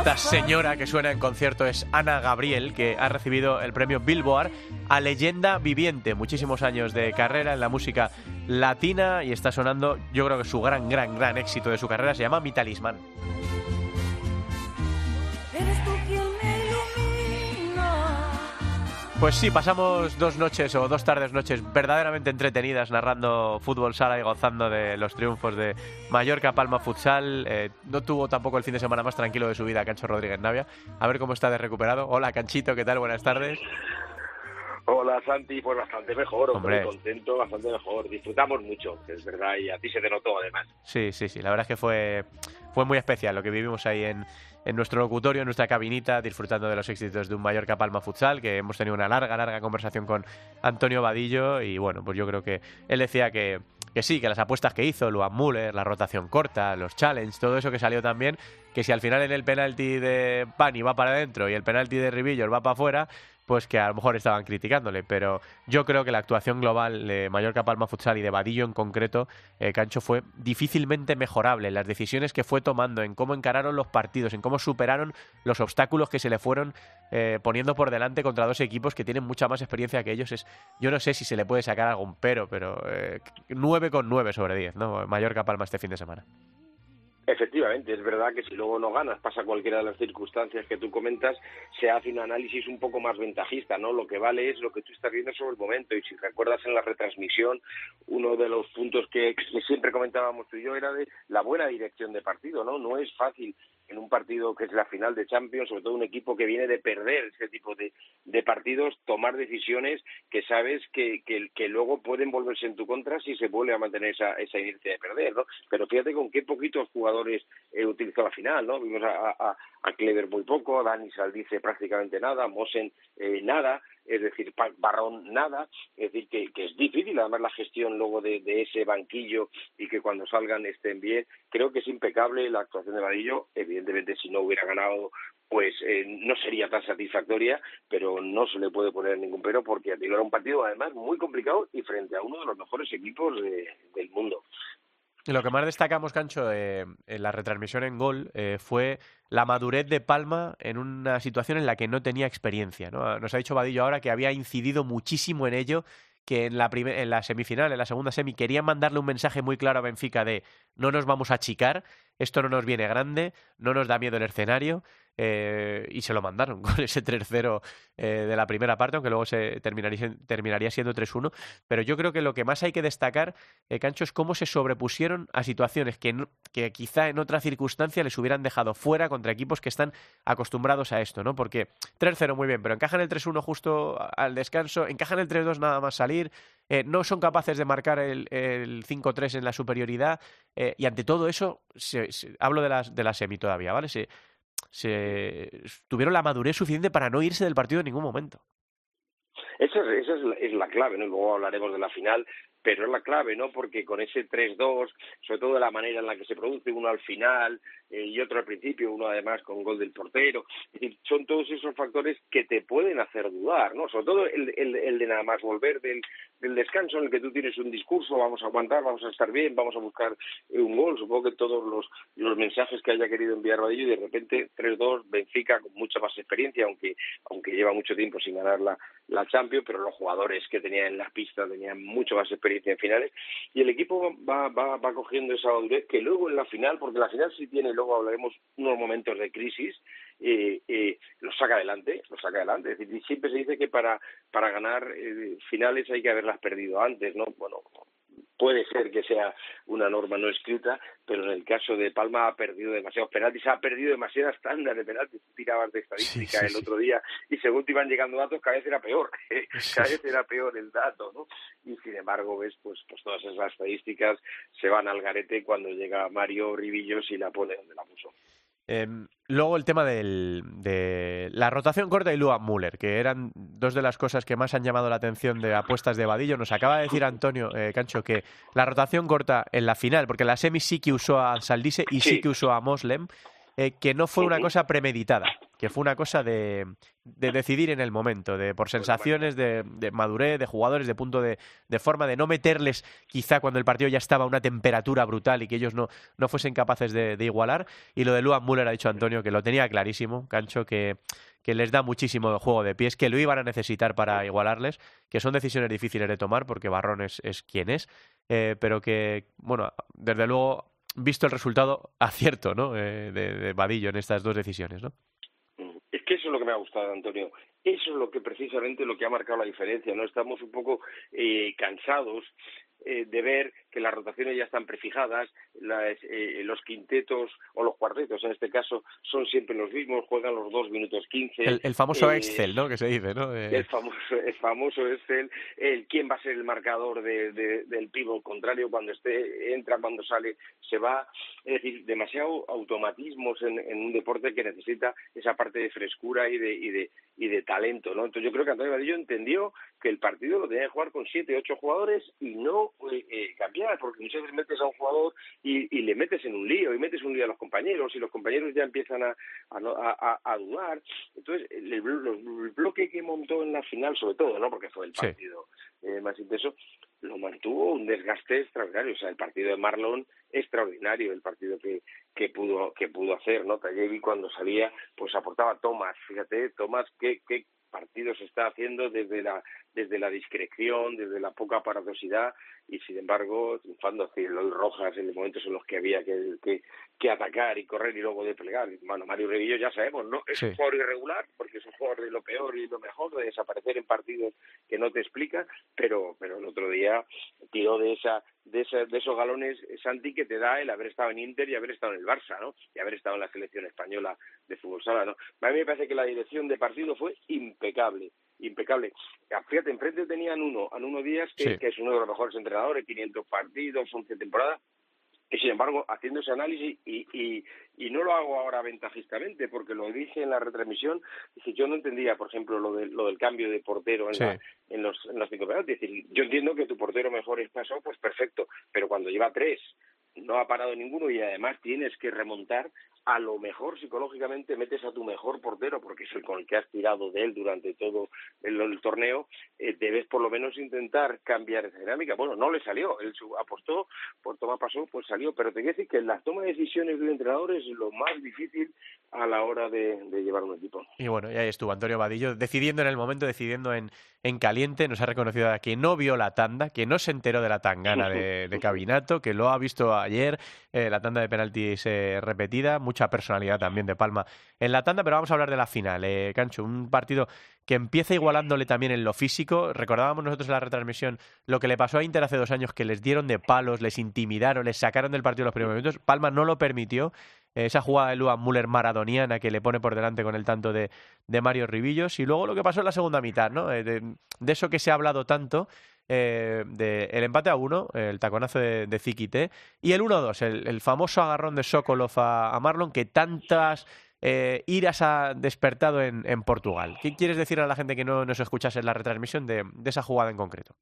Esta señora que suena en concierto es Ana Gabriel, que ha recibido el premio Billboard a leyenda viviente. Muchísimos años de carrera en la música latina y está sonando, yo creo que su gran, gran, gran éxito de su carrera se llama Mi Talismán. Pues sí, pasamos dos noches o dos tardes noches verdaderamente entretenidas narrando fútbol sala y gozando de los triunfos de Mallorca Palma Futsal. Eh, no tuvo tampoco el fin de semana más tranquilo de su vida Cancho Rodríguez Navia. A ver cómo está de recuperado. Hola Canchito, ¿qué tal? Buenas tardes. Hola Santi, pues bastante mejor, hombre, contento, bastante mejor. Disfrutamos mucho, es verdad, y a ti se te notó además. Sí, sí, sí, la verdad es que fue, fue muy especial lo que vivimos ahí en, en nuestro locutorio, en nuestra cabinita, disfrutando de los éxitos de un Mallorca Palma Futsal, que hemos tenido una larga, larga conversación con Antonio Vadillo y bueno, pues yo creo que él decía que, que sí, que las apuestas que hizo, Luan Müller, la rotación corta, los challenges, todo eso que salió también, que si al final en el penalti de Pani va para adentro y el penalti de Ribillos va para afuera, pues que a lo mejor estaban criticándole, pero yo creo que la actuación global de Mallorca Palma Futsal y de Vadillo en concreto, eh, Cancho, fue difícilmente mejorable. Las decisiones que fue tomando, en cómo encararon los partidos, en cómo superaron los obstáculos que se le fueron eh, poniendo por delante contra dos equipos que tienen mucha más experiencia que ellos, es, yo no sé si se le puede sacar algún pero, pero eh, 9 con 9 sobre 10, ¿no? Mallorca Palma este fin de semana. Efectivamente, es verdad que si luego no ganas, pasa cualquiera de las circunstancias que tú comentas, se hace un análisis un poco más ventajista, ¿no? Lo que vale es lo que tú estás viendo sobre el momento. Y si recuerdas en la retransmisión, uno de los puntos que, siempre comentábamos tú y yo era de la buena dirección de partido, ¿no? No es fácil en un partido que es la final de Champions, sobre todo un equipo que viene de perder ese tipo de, partidos, tomar decisiones que sabes que, que, luego pueden volverse en tu contra si se vuelve a mantener esa, esa inercia de perder, ¿no? Pero fíjate con qué poquitos jugadores eh, utilizó la final, ¿no? Vimos a, a, a Clever muy poco, a Dani Saldice prácticamente nada, Mosen eh, nada, es decir, Barrón nada, es decir, que, es difícil además la gestión luego de, de, ese banquillo y que cuando salgan estén bien. Creo que es impecable la actuación de Vadillo, evidentemente si no hubiera ganado pues eh, no sería tan satisfactoria, pero no se le puede poner ningún pero porque era un partido además muy complicado y frente a uno de los mejores equipos del mundo. Lo que más destacamos, Cancho, en la retransmisión en gol eh, fue la madurez de Palma en una situación en la que no tenía experiencia. ¿no? Nos ha dicho Vadillo ahora que había incidido muchísimo en ello, que en la, en la semifinal, en la segunda semi, querían mandarle un mensaje muy claro a Benfica de no nos vamos a achicar, esto no nos viene grande, no nos da miedo el escenario, eh, y se lo mandaron con ese 3-0 eh, de la primera parte, aunque luego se terminaría, terminaría siendo 3-1. Pero yo creo que lo que más hay que destacar, eh, Cancho, es cómo se sobrepusieron a situaciones que, que quizá en otra circunstancia les hubieran dejado fuera contra equipos que están acostumbrados a esto, ¿no? Porque 3-0 muy bien, pero encajan el 3-1 justo al descanso, encajan el 3-2 nada más salir, no son capaces de marcar el, 5-3 en la superioridad y ante todo eso, hablo de de la semi todavía, ¿vale? Se, se tuvieron la madurez suficiente para no irse del partido en ningún momento. Esa, es, la clave, ¿no? Luego hablaremos de la final, pero es la clave, ¿no? Porque con ese 3-2, sobre todo de la manera en la que se produce, uno al final eh, y otro al principio, uno además con gol del portero, son todos esos factores que te pueden hacer dudar, ¿no? Sobre todo el, el, el de nada más volver del, del descanso en el que tú tienes un discurso, vamos a aguantar, vamos a estar bien, vamos a buscar un gol, supongo que todos los, los mensajes que haya querido enviar Vadillo y de repente 3-2, Benfica con mucha más experiencia, aunque, aunque lleva mucho tiempo sin ganar la, la Champions, pero los jugadores que tenía en las pistas tenían mucho más experiencia en finales. Y el equipo va, va, va cogiendo esa madurez que luego en la final, porque la final sí tiene, luego hablaremos unos momentos de crisis, eh, eh, lo saca adelante, lo saca adelante. Siempre se dice que para, para ganar eh, finales hay que haberlas perdido antes, ¿no? Bueno, puede ser que sea una norma no escrita, pero en el caso de Palma ha perdido demasiados penaltis, ha perdido demasiadas tandas de penaltis, tirabas de estadística el otro día y según te iban llegando datos cada vez era peor, cada vez era peor el dato, ¿no? Y sin embargo ves pues pues todas esas estadísticas se van al garete cuando llega Mario Ribillos y la pone donde la puso. Eh, luego el tema del, de la rotación corta y Lua Müller, que eran dos de las cosas que más han llamado la atención de apuestas de Vadillo. Nos acaba de decir Antonio eh, Cancho que la rotación corta en la final, porque la semi sí que usó a Saldise y sí, sí que usó a Moslem, eh, que no fue una cosa premeditada, que fue una cosa de, de decidir en el momento, de por sensaciones, de, de madurez, de jugadores, de punto de, de, forma, de no meterles quizá cuando el partido ya estaba a una temperatura brutal y que ellos no, no fuesen capaces de, de igualar. Y lo de Luan Müller ha dicho Antonio que lo tenía clarísimo, Cancho, que, que les da muchísimo juego de pies, que lo iban a necesitar para igualarles, que son decisiones difíciles de tomar porque Barrón es, es quien es, eh, pero que, bueno, desde luego visto el resultado, acierto ¿no? Eh, de, de Vadillo en estas dos decisiones, ¿no? Es lo que me ha gustado, Antonio. Eso es lo que precisamente lo que ha marcado la diferencia. No estamos un poco eh, cansados eh, de ver que las rotaciones ya están prefijadas, las, eh, los quintetos o los cuartetos en este caso son siempre los mismos, juegan los dos minutos quince. El, el famoso eh, Excel, ¿no? Que se dice, ¿no? Eh... El, famoso, el famoso Excel, el quién va a ser el marcador de, de, del pívot contrario cuando esté, entra, cuando sale, se va. Es decir, demasiado automatismos en, en un deporte que necesita esa parte de frescura y de, y de, y de talento, ¿no? Entonces yo creo que Antonio Vadillo entendió que el partido lo tenía que jugar con siete, ocho jugadores y no eh, porque muchas veces metes a un jugador y, y, le metes en un lío, y metes un lío a los compañeros, y los compañeros ya empiezan a, a, a, a dudar. Entonces, el, el, el, bloque que montó en la final, sobre todo, ¿no? Porque fue el partido sí. eh, más intenso, lo mantuvo un desgaste extraordinario. O sea, el partido de Marlon, extraordinario, el partido que, que pudo que pudo hacer, ¿no? Tallevi cuando salía, pues aportaba Tomás, fíjate, Tomás, qué, qué partido se está haciendo desde la desde la discreción, desde la poca paradosidad y sin embargo triunfando así los Rojas en los momentos en los que había que, que, que atacar y correr y luego desplegar. Bueno, Mario Reguillo ya sabemos, ¿no? Es sí. un jugador irregular porque es un jugador de lo peor y lo mejor, de desaparecer en partidos que no te explica, pero pero el otro día tiró de esa de, esa, de esos galones Santi que te da el haber estado en Inter y haber estado en el Barça, ¿no? Y haber estado en la selección española de fútbol sala, ¿no? A mí me parece que la dirección de partido fue impecable impecable. Fíjate, enfrente tenían uno, a Nuno Díaz, que, sí. que, es uno de los mejores entrenadores, 500 partidos, 11 temporadas, y sin embargo, haciendo ese análisis, y, y, y no lo hago ahora ventajistamente, porque lo dije en la retransmisión, dije, yo no entendía, por ejemplo, lo, de, lo del cambio de portero en, sí. la, en los, en los cinco penaltis. Es decir, yo entiendo que tu portero mejor es pasó, pues perfecto, pero cuando lleva tres, no ha parado ninguno y además tienes que remontar, a lo mejor psicológicamente metes a tu mejor portero, porque es el con el que has tirado de él durante todo el, el torneo, eh, debes por lo menos intentar cambiar esa dinámica. Bueno, no le salió, él apostó, por toma pasó, pues salió, pero te quiero decir que la toma de decisiones de un entrenador es lo más difícil a la hora de, de llevar un equipo. Y bueno, y ahí estuvo Antonio Vadillo, decidiendo en el momento, decidiendo en, en caliente, nos ha reconocido que no vio la tanda, que no se enteró de la tangana de, de Cabinato, que lo ha visto ayer, eh, la tanda de penaltis eh, repetida, mucha personalidad también de Palma en la tanda, pero vamos a hablar de la final, eh, Cancho, un partido que empieza igualándole también en lo físico. Recordábamos nosotros en la retransmisión lo que le pasó a Inter hace dos años, que les dieron de palos, les intimidaron, les sacaron del partido los primeros minutos. Palma no lo permitió. Esa jugada de Luan Müller maradoniana que le pone por delante con el tanto de, de Mario Ribillos. Y luego lo que pasó en la segunda mitad, ¿no? De, de eso que se ha hablado tanto, eh, de el empate a uno, el taconazo de, de y el 1-2, el, el, famoso agarrón de Sokolov a, a Marlon que tantas eh, iras ha despertado en, Portugal. ¿Qué quieres decir a la gente que no nos escuchase en la retransmisión de, de esa jugada en concreto?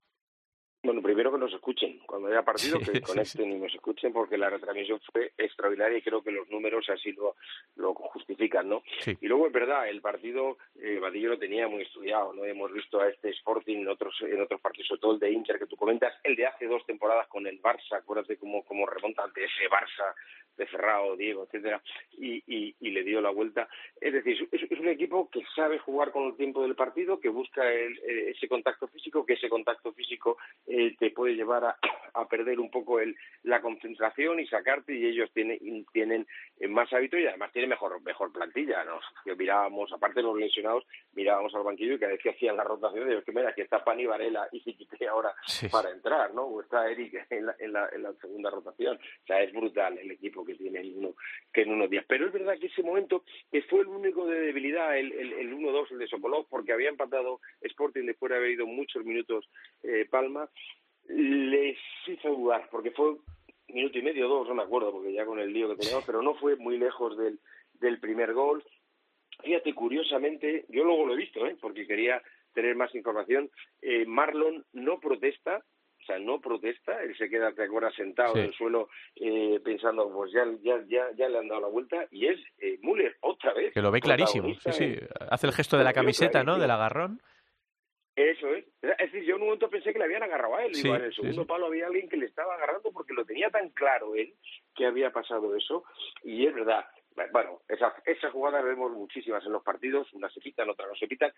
Primero que nos escuchen. Cuando haya partido, que conecten y nos escuchen, porque la retransmisión fue extraordinaria y creo que los números así lo, lo justifican, ¿no? Y luego es verdad, el partido, eh, Vadillo lo tenía muy estudiado, ¿no? Hemos visto a este Sporting en otros, en otros partidos, sobre todo el de Inter que tú comentas, el de hace dos temporadas con el Barça, acuérdate cómo, cómo remonta ante ese Barça de Ferrao, Diego, etcétera, y, y, le dio la vuelta. Es decir, es, es, un equipo que sabe jugar con el tiempo del partido, que busca el, eh, ese contacto físico, que ese contacto físico eh, te puede llevar a, a, perder un poco el, la concentración y sacarte, y ellos tienen, tienen más hábito y además tienen mejor, mejor plantilla. ¿no? Que mirábamos, aparte de los lesionados, mirábamos al banquillo y cada vez que hacían la rotación, de que mira, aquí está Pani Varela y Ziquite ahora para entrar, ¿no? O está Eric en la, en, la, en la segunda rotación. O sea, es brutal el equipo que tiene en uno, que en unos días. Pero es verdad que ese momento que fue el único de debilidad, el, el, el 1-2, el de Sokolov, porque había empatado Sporting después de haber ido muchos minutos eh, Palma, les hizo dudar, porque fue minuto y medio, dos, no me acuerdo, porque ya con el lío que teníamos, pero no fue muy lejos del, del primer gol. Fíjate, curiosamente, yo luego lo he visto, ¿eh? porque quería tener más información, eh, Marlon no protesta, o sea, no protesta, él se queda, te acuerdas, sentado en el suelo eh, pensando, pues ya, ya, ya, ya le han dado la vuelta, y es eh, Müller otra vez. Que lo ve clarísimo, sí, sí, hace el gesto de la camiseta, ¿no?, del agarrón. Eso es. Es decir, yo en un momento pensé que le habían agarrado a él. Digo, en el segundo palo había alguien que le estaba agarrando porque lo tenía tan claro él que había pasado eso. Y es verdad, bueno, esa, esa jugada vemos muchísimas en los partidos, unas se pitan, otras no se pitan,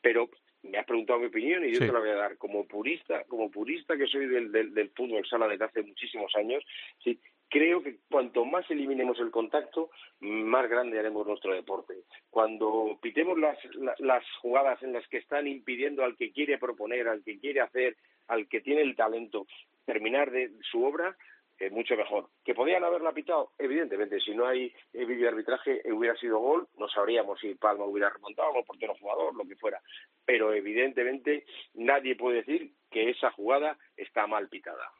pero me has preguntado mi opinión y yo te la voy a dar. Como purista, como purista que soy del, del, del fútbol sala desde hace muchísimos años, sí, creo que cuanto más eliminemos el contacto, más grande haremos nuestro deporte. Cuando pitemos las, las jugadas en las que están impidiendo al que quiere proponer, al que quiere hacer, al que tiene el talento, terminar de su obra, eh, mucho mejor. ¿Que podían haberla pitado? Evidentemente, si no hay eh, vídeo arbitraje, eh, hubiera sido gol, no sabríamos si Palma hubiera remontado o portero jugador, lo que fuera. Pero evidentemente nadie puede decir que esa jugada está mal pitada.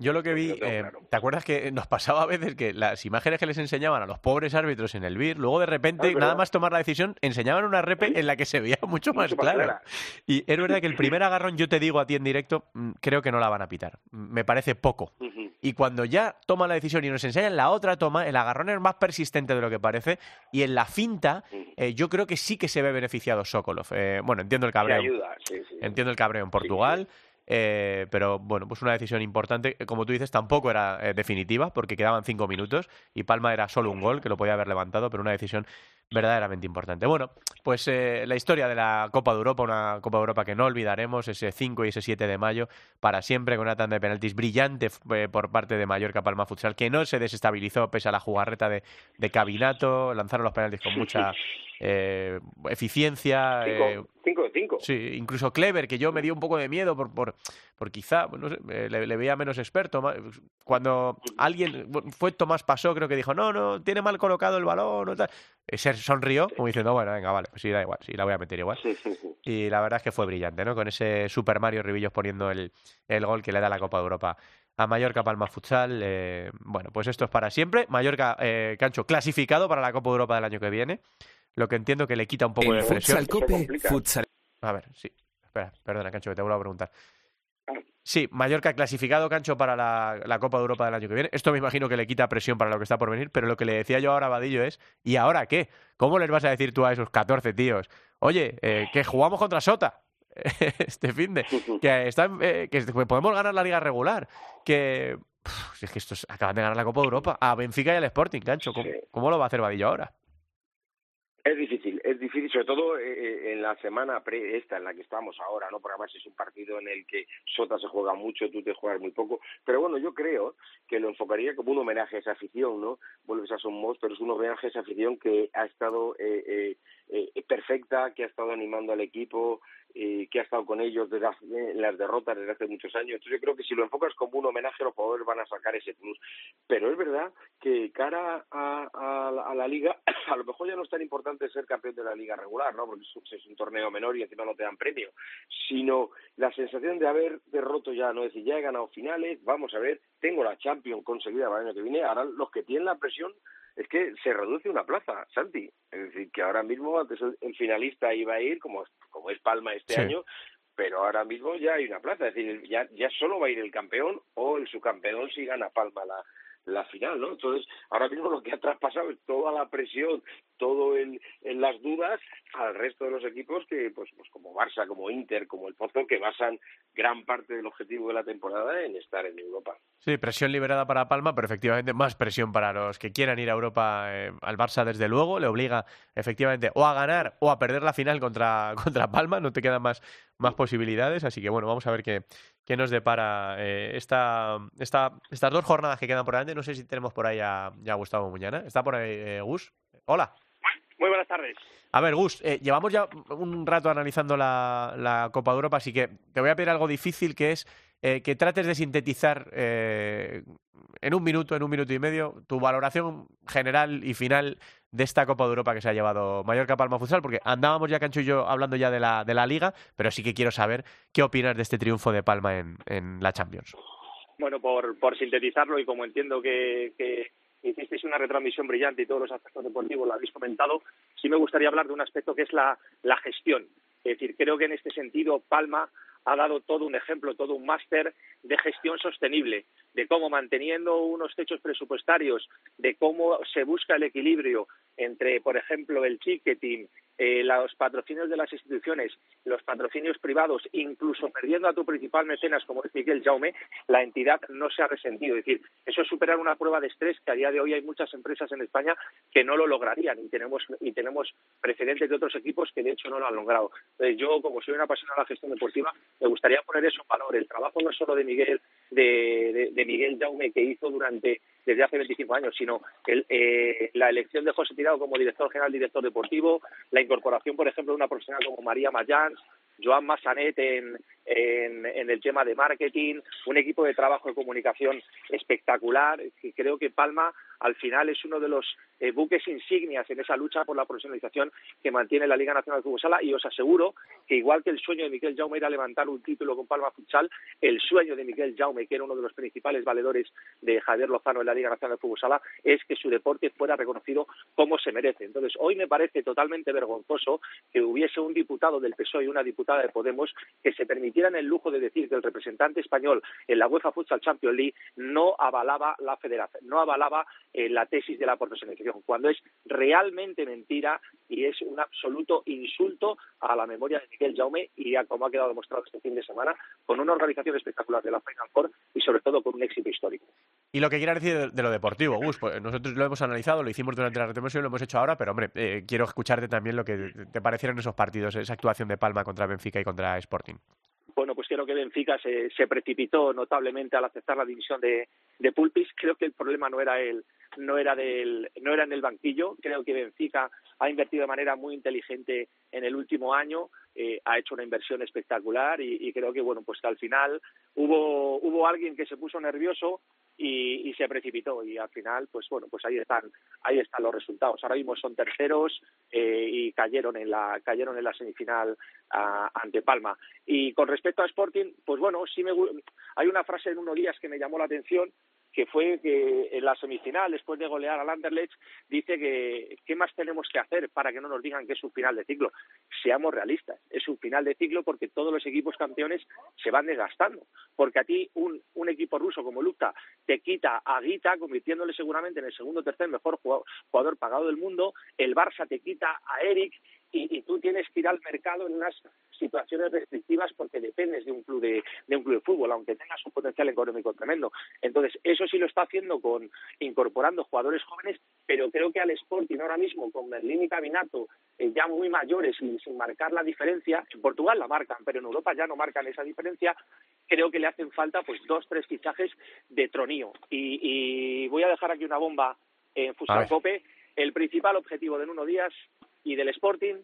Yo lo que vi, eh, ¿te acuerdas que nos pasaba a veces que las imágenes que les enseñaban a los pobres árbitros en el BIR, luego de repente, nada más tomar la decisión, enseñaban una repe en la que se veía mucho más claro. Y es verdad que el primer agarrón, yo te digo a ti en directo, mm, creo que no la van a pitar. Me parece poco. Y cuando ya toman la decisión y nos enseñan la otra toma, el agarrón es más persistente de lo que parece. Y en la finta, eh, yo creo que sí que se ve beneficiado Sokolov. Eh, bueno, entiendo el cabreo. Entiendo el cabreo en Portugal. Eh, pero bueno, pues una decisión importante. Como tú dices, tampoco era eh, definitiva porque quedaban cinco minutos y Palma era solo un gol que lo podía haber levantado, pero una decisión verdaderamente importante. Bueno, pues eh, la historia de la Copa de Europa, una Copa de Europa que no olvidaremos, ese 5 y ese 7 de mayo, para siempre, con una tanda de penaltis brillante por parte de Mallorca Palma Futsal, que no se desestabilizó pese a la jugarreta de, de Cabinato, lanzaron los penaltis con mucha eh, eficiencia. Cinco, de cinco. Sí, incluso Clever, que yo me dio un poco de miedo por, por, por quizá, no sé, le, veía menos experto. Cuando alguien, fue Tomás Pasó, creo que dijo, no, no, tiene mal colocado el balón, o tal. Se sonrió, como diciendo, bueno, venga, vale, pues sí, da igual, sí, la voy a meter igual. Y la verdad es que fue brillante, ¿no? Con ese Super Mario Ribillos poniendo el, el gol que le da la Copa de Europa a Mallorca Palma Futsal. Eh, bueno, pues esto es para siempre. Mallorca, eh, Cancho, clasificado para la Copa de Europa del año que viene lo que entiendo que le quita un poco de presión. Futsal A ver, sí. Espera, perdona, Cancho, que te vuelvo a preguntar. Sí, Mallorca clasificado, Cancho, para la, la, Copa de Europa del año que viene. Esto me imagino que le quita presión para lo que está por venir, pero lo que le decía yo ahora a Vadillo es, ¿y ahora qué? ¿Cómo les vas a decir tú a esos 14 tíos? Oye, eh, que jugamos contra Sota este fin de que, están, eh, que podemos ganar la liga regular, que... es que estos acaban de ganar la Copa de Europa a Benfica y al Sporting, Cancho. ¿Cómo, ¿cómo lo va a hacer Vadillo ahora? Es difícil, es difícil, sobre todo eh, eh, en la semana pre esta en la que estamos ahora, ¿no? Porque además es un partido en el que Sota se juega mucho, tú te juegas muy poco. Pero bueno, yo creo que lo enfocaría como un homenaje a esa afición, ¿no? Vuelves a Somos, pero es un homenaje a esa afición que ha estado eh, eh, perfecta, que ha estado animando al equipo, eh, que ha estado con ellos desde en las derrotas desde hace muchos años. Entonces yo creo que si lo enfocas como un homenaje, los jugadores van a sacar ese plus. Pero es verdad que cara a, a, a, la liga, a lo mejor ya no es tan importante ser campeón de la liga regular, ¿no? Porque es, un torneo menor y encima no te dan premio, sino la sensación de haber derroto ya, ¿no? Decir, ya he ganado finales, vamos a ver, tengo la Champions conseguida para el año que viene, ahora los que tienen la presión es que se reduce una plaza, Santi. Es decir, que ahora mismo antes el finalista iba a ir, como, como es Palma este año, pero ahora mismo ya hay una plaza, es decir, ya, ya solo va a ir el campeón o el subcampeón si gana Palma la, la final, ¿no? Entonces, ahora mismo lo que ha traspasado es toda la presión, todo el, en las dudas al resto de los equipos que, pues, pues como Barça, como Inter, como el Pozo, que basan gran parte del objetivo de la temporada en estar en Europa. Sí, presión liberada para Palma, pero efectivamente más presión para los que quieran ir a Europa. Eh, al Barça, desde luego, le obliga efectivamente o a ganar o a perder la final contra, contra Palma, no te quedan más, más posibilidades, así que bueno, vamos a ver qué, qué nos depara eh, esta, esta, estas dos jornadas que quedan por delante. No sé si tenemos por ahí a, a Gustavo Muñana. ¿Está por ahí eh, Gus? Hola. Muy buenas tardes. A ver, Gus, eh, llevamos ya un rato analizando la, la, Copa de Europa, así que te voy a pedir algo difícil, que es eh, que trates de sintetizar eh, en un minuto, en un minuto y medio, tu valoración general y final de esta Copa de Europa que se ha llevado Mallorca Palma Futsal, porque andábamos ya, Cancho y yo, hablando ya de la, de la Liga, pero sí que quiero saber qué opinas de este triunfo de Palma en, en la Champions. Bueno, por, por sintetizarlo y como entiendo que, que hicisteis una retransmisión brillante y todos los aspectos deportivos lo habéis comentado, sí me gustaría hablar de un aspecto que es la, la gestión. Es decir, creo que en este sentido Palma ha dado todo un ejemplo, todo un máster de gestión sostenible, de cómo manteniendo unos techos presupuestarios, de cómo se busca el equilibrio entre, por ejemplo, el ticketing, eh, los patrocinios de las instituciones, los patrocinios privados, incluso perdiendo a tu principal mecenas como es Miguel Jaume, la entidad no se ha resentido. Es decir, eso es superar una prueba de estrés que a día de hoy hay muchas empresas en España que no lo lograrían y tenemos, y tenemos precedentes de otros equipos que de hecho no lo han logrado. Entonces, yo, como soy una apasionada de la gestión deportiva, me gustaría poner eso en valor. El trabajo no solo de Miguel, de, de, de Miguel Jaume que hizo durante desde hace 25 años, sino el, eh, la elección de José Tirado como director general, director deportivo, la incorporación, por ejemplo, de una profesional como María Mayans, Joan Massanet en, el tema de marketing, un equipo de trabajo de comunicación espectacular, que creo que Palma al final es uno de los eh, buques insignias en esa lucha por la profesionalización que mantiene la Liga Nacional de Fútbol Sala y os aseguro que igual que el sueño de Miquel Jaume era levantar un título con Palma Futsal, el sueño de Miquel Jaume, que era uno de los principales valedores de Javier Lozano en la Liga Nacional de Fútbol Sala, es que su deporte fuera reconocido como se merece. Entonces, hoy me parece totalmente vergonzoso que hubiese un diputado del PSOE y una diputada de Podemos que se permitieran el lujo de decir que el representante español en la UEFA Futsal Champions League no avalaba la federación, no avalaba eh, la tesis de la profesionalización, cuando es realmente mentira y es un absoluto insulto a la memoria de Miguel Jaume y a como ha quedado demostrado este fin de semana, con una organización espectacular de la Final Four y sobre todo con un éxito histórico. Y lo que quiera decir de, de lo deportivo, Gus, pues nosotros lo hemos analizado, lo hicimos durante la retransmisión, lo hemos hecho ahora, pero hombre, eh, quiero escucharte también lo que te parecieron esos partidos, esa actuación de Palma contra Benfica y contra Sporting bueno, pues creo que Benfica se, se, precipitó notablemente al aceptar la división de, de Pulpis. Creo que el problema no era el, no era del, no era en el banquillo. Creo que Benfica ha invertido de manera muy inteligente en el último año, eh, ha hecho una inversión espectacular y, creo que bueno, pues que al final hubo, hubo alguien que se puso nervioso y, se precipitó y al final pues bueno pues ahí están ahí están los resultados ahora mismo son terceros eh, y cayeron en la cayeron en la semifinal a, ante Palma y con respecto a Sporting pues bueno sí me hay una frase en unos días que me llamó la atención que fue que en la semifinal, después de golear al Anderlecht, dice que ¿qué más tenemos que hacer para que no nos digan que es un final de ciclo? Seamos realistas, es un final de ciclo porque todos los equipos campeones se van desgastando, porque a ti un, equipo ruso como Lukta te quita a Guita, convirtiéndole seguramente en el segundo o tercer mejor jugador pagado del mundo, el Barça te quita a Eric y, y, tú tienes que ir al mercado en unas situaciones restrictivas porque dependes de un club de, de, un club de fútbol, aunque tengas un potencial económico tremendo. Entonces, eso sí lo está haciendo con incorporando jugadores jóvenes, pero creo que al Sporting ahora mismo, con Merlín y Cabinato, eh, ya muy mayores y sin marcar la diferencia, en Portugal la marcan, pero en Europa ya no marcan esa diferencia, creo que le hacen falta pues dos, tres fichajes de tronío. Y, y voy a dejar aquí una bomba en Cope. El principal objetivo de Nuno Díaz y del Sporting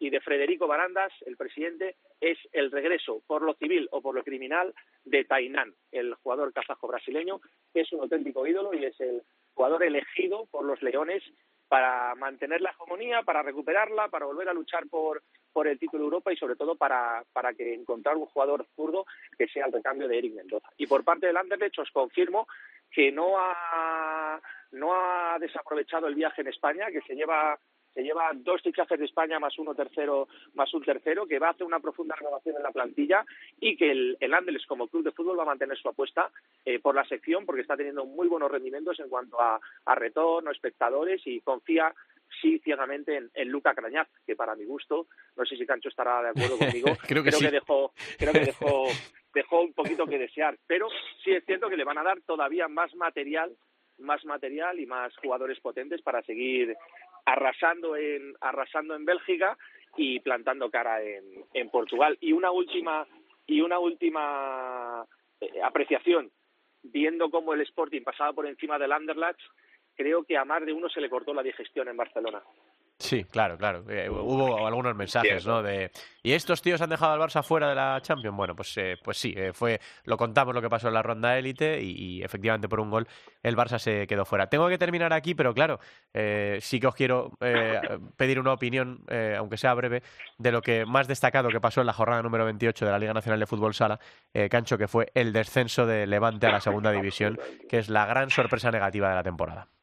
y de Federico Barandas, el presidente, es el regreso por lo civil o por lo criminal de Tainán, el jugador kazajo brasileño, que es un auténtico ídolo y es el jugador elegido por los Leones para mantener la hegemonía, para recuperarla, para volver a luchar por, por el título de Europa y sobre todo para, para que encontrar un jugador zurdo que sea el recambio de Eric Mendoza. Y por parte del Anderlecht os confirmo que no ha, no ha desaprovechado el viaje en España, que se lleva se lleva dos fichajes de España más uno tercero, más un tercero, que va a hacer una profunda renovación en la plantilla y que el, el Andeles como club de fútbol va a mantener su apuesta eh, por la sección porque está teniendo muy buenos rendimientos en cuanto a, a retorno, espectadores y confía sí ciegamente en, en, Luca Crañaz, que para mi gusto, no sé si Cancho estará de acuerdo conmigo, creo que, creo sí. que dejó, creo que dejó, dejó un poquito que desear, pero sí es cierto que le van a dar todavía más material, más material y más jugadores potentes para seguir arrasando en arrasando en Bélgica y plantando cara en, en Portugal. Y una última y una última eh, apreciación, viendo cómo el Sporting pasaba por encima del Anderlecht, creo que a más de uno se le cortó la digestión en Barcelona. Sí, claro, claro. Eh, hubo algunos mensajes, ¿no? De y estos tíos han dejado al Barça fuera de la Champions. Bueno, pues eh, pues sí, eh, fue lo contamos lo que pasó en la ronda élite y, y, efectivamente por un gol el Barça se quedó fuera. Tengo que terminar aquí, pero claro, eh, sí que os quiero pedir una opinión, aunque sea breve, de lo que más destacado que pasó en la jornada número 28 de la Liga Nacional de Fútbol Sala, Cancho, que fue el descenso de Levante a la Segunda División, que es la gran sorpresa negativa de la temporada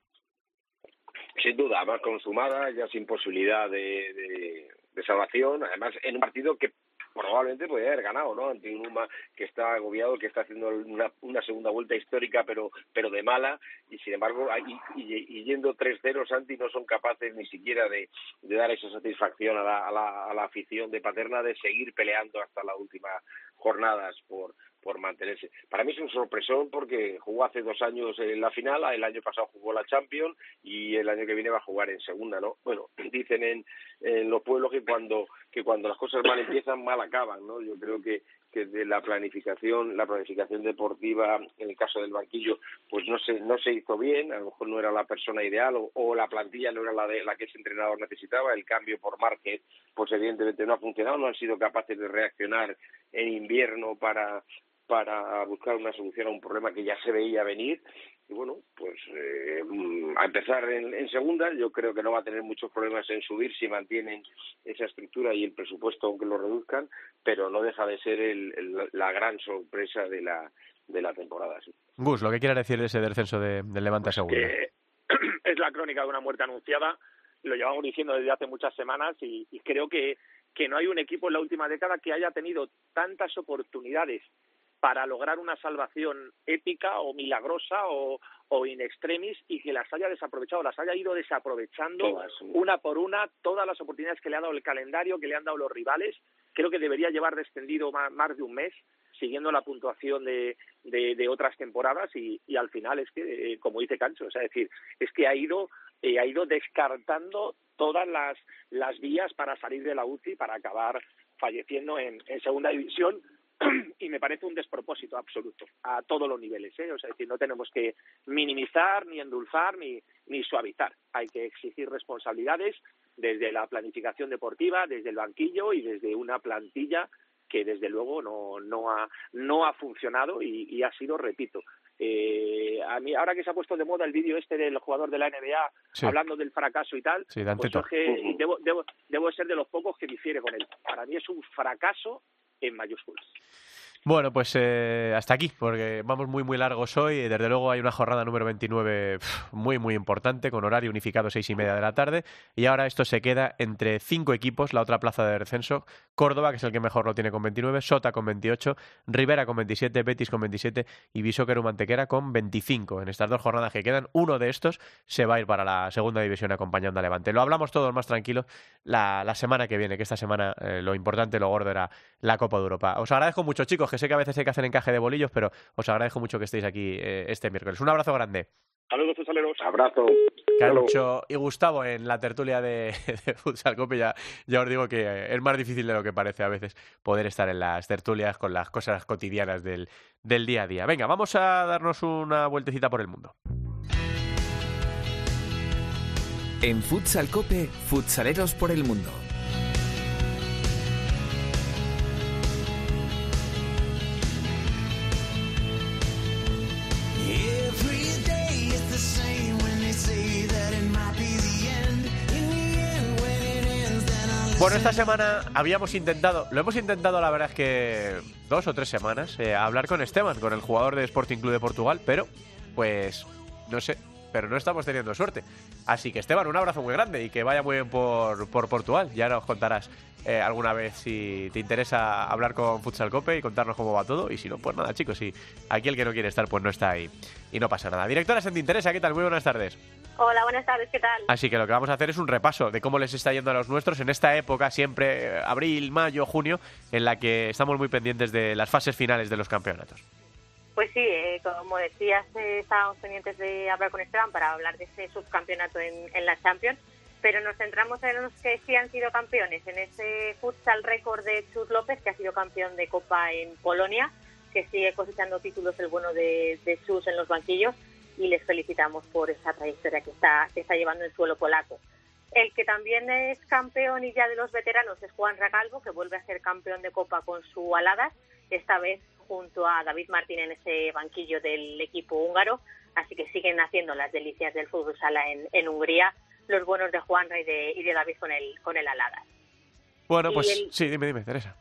sin duda, más consumada, ya sin posibilidad de, de, salvación, además en un partido que probablemente podría haber ganado, ¿no? Ante un Uma que está agobiado, que está haciendo una, una segunda vuelta histórica, pero pero de mala, y sin embargo, y, y, y yendo 3-0, Santi no son capaces ni siquiera de, de dar esa satisfacción a la, a, la, a la afición de Paterna de seguir peleando hasta las últimas jornadas por por mantenerse. Para mí es un sorpresón porque jugó hace dos años en la final, el año pasado jugó la Champions y el año que viene va a jugar en segunda, ¿no? Bueno, dicen en, en los pueblos que cuando que cuando las cosas mal empiezan, mal acaban, ¿no? Yo creo que que de la planificación, la planificación deportiva en el caso del banquillo, pues no se no se hizo bien, a lo mejor no era la persona ideal o, o la plantilla no era la de la que ese entrenador necesitaba, el cambio por Márquez, pues evidentemente no ha funcionado, no han sido capaces de reaccionar en invierno para para buscar una solución a un problema que ya se veía venir y bueno pues eh, a empezar en, en, segunda yo creo que no va a tener muchos problemas en subir si mantienen esa estructura y el presupuesto aunque lo reduzcan pero no deja de ser el, el, la gran sorpresa de la de la temporada sí. Gus lo que quiere decir de ese descenso de, de Levante a segunda que es la crónica de una muerte anunciada lo llevamos diciendo desde hace muchas semanas y, y creo que que no hay un equipo en la última década que haya tenido tantas oportunidades para lograr una salvación épica o milagrosa o, o in extremis y que las haya desaprovechado, las haya ido desaprovechando todas, una por una, todas las oportunidades que le ha dado el calendario, que le han dado los rivales. Creo que debería llevar descendido más, más de un mes siguiendo la puntuación de, de, de otras temporadas y, y, al final es que, eh, como dice Cancho, o sea, es decir, es que ha ido, eh, ha ido descartando todas las, las vías para salir de la UCI, para acabar falleciendo en, en segunda división y me parece un despropósito absoluto a todos los niveles, ¿eh? o sea, es decir, no tenemos que minimizar, ni endulzar, ni, ni suavizar. Hay que exigir responsabilidades desde la planificación deportiva, desde el banquillo y desde una plantilla que desde luego no, no, ha, no ha funcionado y, y ha sido, repito, eh, a mí ahora que se ha puesto de moda el vídeo este del jugador de la NBA sí. hablando del fracaso y tal, sí, pues que debo, debo, debo ser de los pocos que difiere con él. Para mí es un fracaso en mayúsculas. Bueno, pues eh, hasta aquí, porque vamos muy, muy largos hoy. Desde luego hay una jornada número 29 pff, muy, muy importante, con horario unificado seis y media de la tarde. Y ahora esto se queda entre cinco equipos, la otra plaza de descenso. Córdoba, que es el que mejor lo tiene con 29, Sota con 28, Rivera con 27, Betis con 27 y Bisóqueru Mantequera con 25. En estas dos jornadas que quedan, uno de estos se va a ir para la segunda división acompañando a Levante. Lo hablamos todos más tranquilos la, la semana que viene, que esta semana eh, lo importante, lo gordo era la Copa de Europa. Os agradezco mucho, chicos que sé que a veces hay que hacer encaje de bolillos, pero os agradezco mucho que estéis aquí eh, este miércoles. Un abrazo grande. Saludos, futsaleros. Abrazo. Cancho y Gustavo en la tertulia de, de Futsal Cope. Ya, ya os digo que es más difícil de lo que parece a veces poder estar en las tertulias con las cosas cotidianas del, del día a día. Venga, vamos a darnos una vueltecita por el mundo. En Futsal Cope, futsaleros por el mundo. Bueno, esta semana habíamos intentado, lo hemos intentado la verdad es que dos o tres semanas, eh, hablar con Esteban, con el jugador de Sporting Club de Portugal, pero pues no sé, pero no estamos teniendo suerte. Así que Esteban, un abrazo muy grande y que vaya muy bien por, por Portugal. Ya nos contarás eh, alguna vez si te interesa hablar con Futsal Cope y contarnos cómo va todo. Y si no, pues nada, chicos, si aquí el que no quiere estar, pues no está ahí. Y no pasa nada. Directora, ¿se te interesa? ¿Qué tal? Muy buenas tardes. Hola, buenas tardes, ¿qué tal? Así que lo que vamos a hacer es un repaso de cómo les está yendo a los nuestros en esta época, siempre eh, abril, mayo, junio, en la que estamos muy pendientes de las fases finales de los campeonatos. Pues sí, eh, como decías, eh, estábamos pendientes de hablar con Esteban para hablar de ese subcampeonato en, en la Champions, pero nos centramos en los que sí han sido campeones, en ese futsal récord de Chus López, que ha sido campeón de Copa en Polonia, que sigue cosechando títulos el bueno de, de Chus en los banquillos, y les felicitamos por esa trayectoria que está, que está llevando en suelo polaco. El que también es campeón y ya de los veteranos es Juan Ragalvo, que vuelve a ser campeón de Copa con su Aladas, esta vez junto a David Martín en ese banquillo del equipo húngaro. Así que siguen haciendo las delicias del fútbol sala en, en Hungría, los buenos de Juan y de, y de David con el, con el Aladas. Bueno, pues sí, dime, dime, Teresa.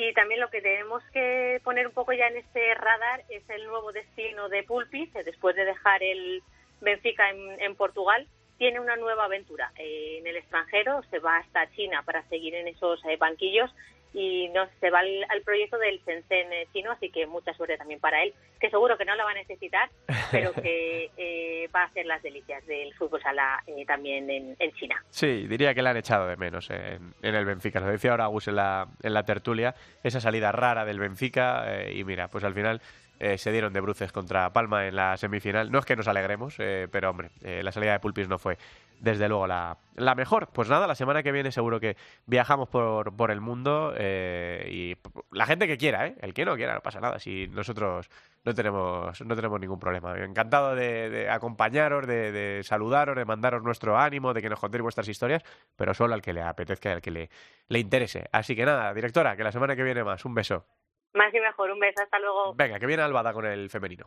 Y también lo que tenemos que poner un poco ya en este radar es el nuevo destino de Pulpis, después de dejar el Benfica en, en Portugal, tiene una nueva aventura. Eh, en el extranjero, se va hasta China para seguir en esos eh, banquillos y no se va al, al proyecto del Shenzhen eh, chino, así que mucha suerte también para él, que seguro que no la va a necesitar, pero que eh, va a hacer las delicias del fútbol sala eh, también en, en, China. Sí, diría que la han echado de menos en, en el Benfica. Lo decía ahora Gus en la, en la tertulia, esa salida rara del Benfica eh, y mira, pues al final eh, se dieron de bruces contra Palma en la semifinal. No es que nos alegremos, eh, pero hombre, eh, la salida de Pulpis no fue desde luego la, la, mejor. Pues nada, la semana que viene seguro que viajamos por, por el mundo y la gente que quiera, el que no quiera, no pasa nada. Si nosotros no tenemos, no tenemos ningún problema. Encantado de, de acompañaros, de, de, saludaros, de mandaros nuestro ánimo, de que nos contéis vuestras historias, pero solo al que le apetezca y al que le, le interese. Así que nada, directora, que la semana que viene más. Un beso. Más y mejor, un beso, hasta luego. Venga, que viene Albada con el femenino.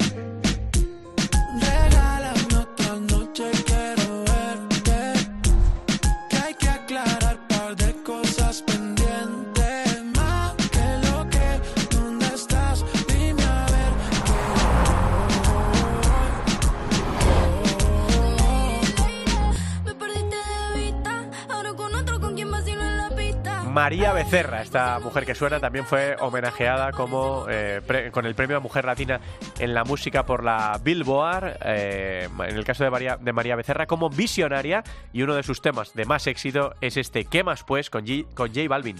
María Becerra, esta mujer que suena, también fue homenajeada como eh, con el premio a Mujer Latina en la música por la Billboard, eh, en el caso de María, de María Becerra, como visionaria, y uno de sus temas de más éxito es este ¿Qué más pues? con, G, con J Balvin.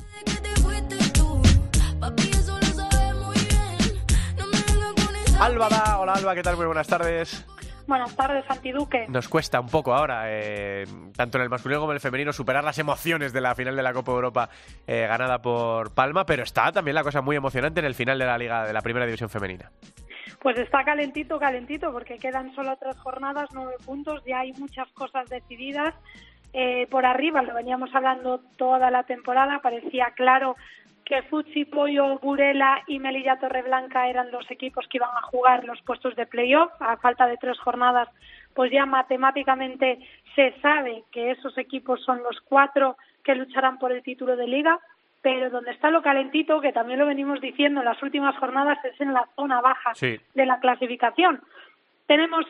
Álvada, hola Alba, ¿qué tal? Muy buenas tardes. Buenas tardes, Santiduque. Nos cuesta un poco ahora, eh, tanto en el masculino como en el femenino, superar las emociones de la final de la Copa Europa eh, ganada por Palma, pero está también la cosa muy emocionante en el final de la Liga de la Primera División Femenina. Pues está calentito, calentito, porque quedan solo tres jornadas, nueve puntos, ya hay muchas cosas decididas. Eh, por arriba, lo veníamos hablando toda la temporada, parecía claro que Futsi, Pollo, Burela y Melilla Torreblanca eran los equipos que iban a jugar los puestos de playoff. A falta de tres jornadas, pues ya matemáticamente se sabe que esos equipos son los cuatro que lucharán por el título de liga. Pero donde está lo calentito, que también lo venimos diciendo en las últimas jornadas, es en la zona baja sí. de la clasificación. Tenemos,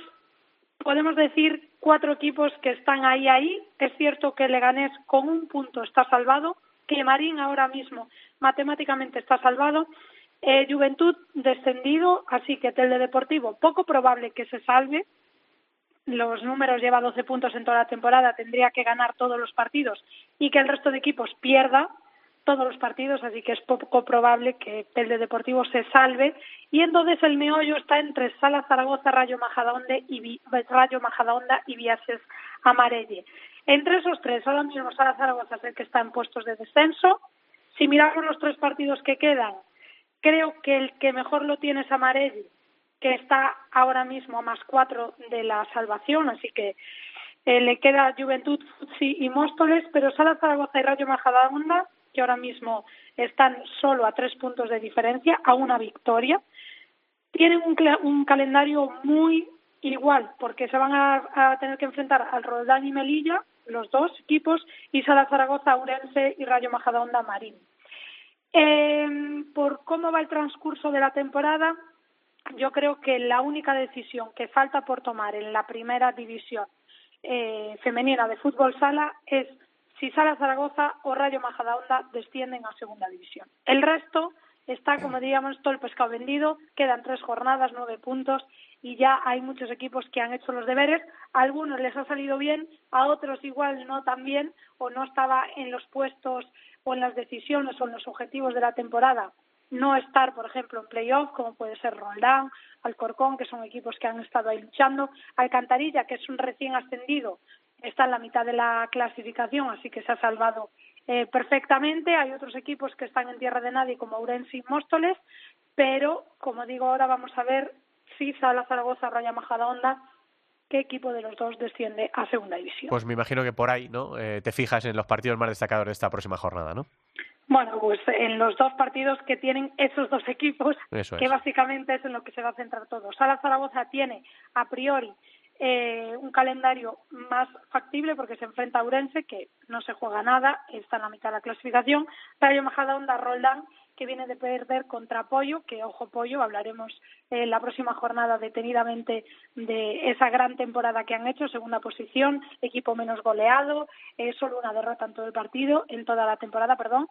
podemos decir, cuatro equipos que están ahí, ahí. Es cierto que Leganés con un punto está salvado, que Marín ahora mismo matemáticamente está salvado. Eh, Juventud descendido, así que Telde Deportivo poco probable que se salve. Los números lleva 12 puntos en toda la temporada, tendría que ganar todos los partidos y que el resto de equipos pierda todos los partidos, así que es poco probable que Telde Deportivo se salve. Y entonces el meollo está entre Sala Zaragoza, Rayo Majadahonda y, Rayo Majadahonda y Viases Amarelle. Entre esos tres, ahora mismo Sala Zaragoza es el que está en puestos de descenso, si miramos los tres partidos que quedan, creo que el que mejor lo tiene es Amarelli, que está ahora mismo a más cuatro de la salvación, así que eh, le queda Juventud, Futsi y Móstoles, pero Sala Zaragoza y Rayo Majadahonda que ahora mismo están solo a tres puntos de diferencia, a una victoria. Tienen un, un calendario muy igual, porque se van a, tener que enfrentar al Roldán y Melilla, los dos equipos, y Sala Zaragoza, Urense y Rayo Majadahonda Marín. Eh, por cómo va el transcurso de la temporada, yo creo que la única decisión que falta por tomar en la primera división eh, femenina de fútbol sala es si Sala Zaragoza o Rayo Majadahonda descienden a segunda división. El resto está, como diríamos, todo el pescado vendido, quedan tres jornadas, nueve puntos y ya hay muchos equipos que han hecho los deberes. A algunos les ha salido bien, a otros igual no tan bien o no estaba en los puestos o en las decisiones o en los objetivos de la temporada no estar, por ejemplo, en playoff, como puede ser Roldán, Alcorcón, que son equipos que han estado ahí luchando, Alcantarilla, que es un recién ascendido, está en la mitad de la clasificación, así que se ha salvado eh, perfectamente. Hay otros equipos que están en tierra de nadie, como Urense y Móstoles, pero, como digo, ahora vamos a ver si Sala Zaragoza, Raya Majadahonda, qué equipo de los dos desciende a segunda división. Pues me imagino que por ahí, ¿no? Eh, te fijas en los partidos más destacados de esta próxima jornada, ¿no? Bueno, pues en los dos partidos que tienen esos dos equipos, que básicamente es en lo que se va a centrar todo. Sala Zaragoza tiene a priori eh, un calendario más factible porque se enfrenta a Urense, que no se juega nada, está en la mitad de la clasificación. Rayo Majadahonda, Roldán, que viene de perder contra Pollo, que ojo Pollo, hablaremos en la próxima jornada detenidamente de esa gran temporada que han hecho, segunda posición, equipo menos goleado, eh, solo una derrota en todo el partido, en toda la temporada, perdón.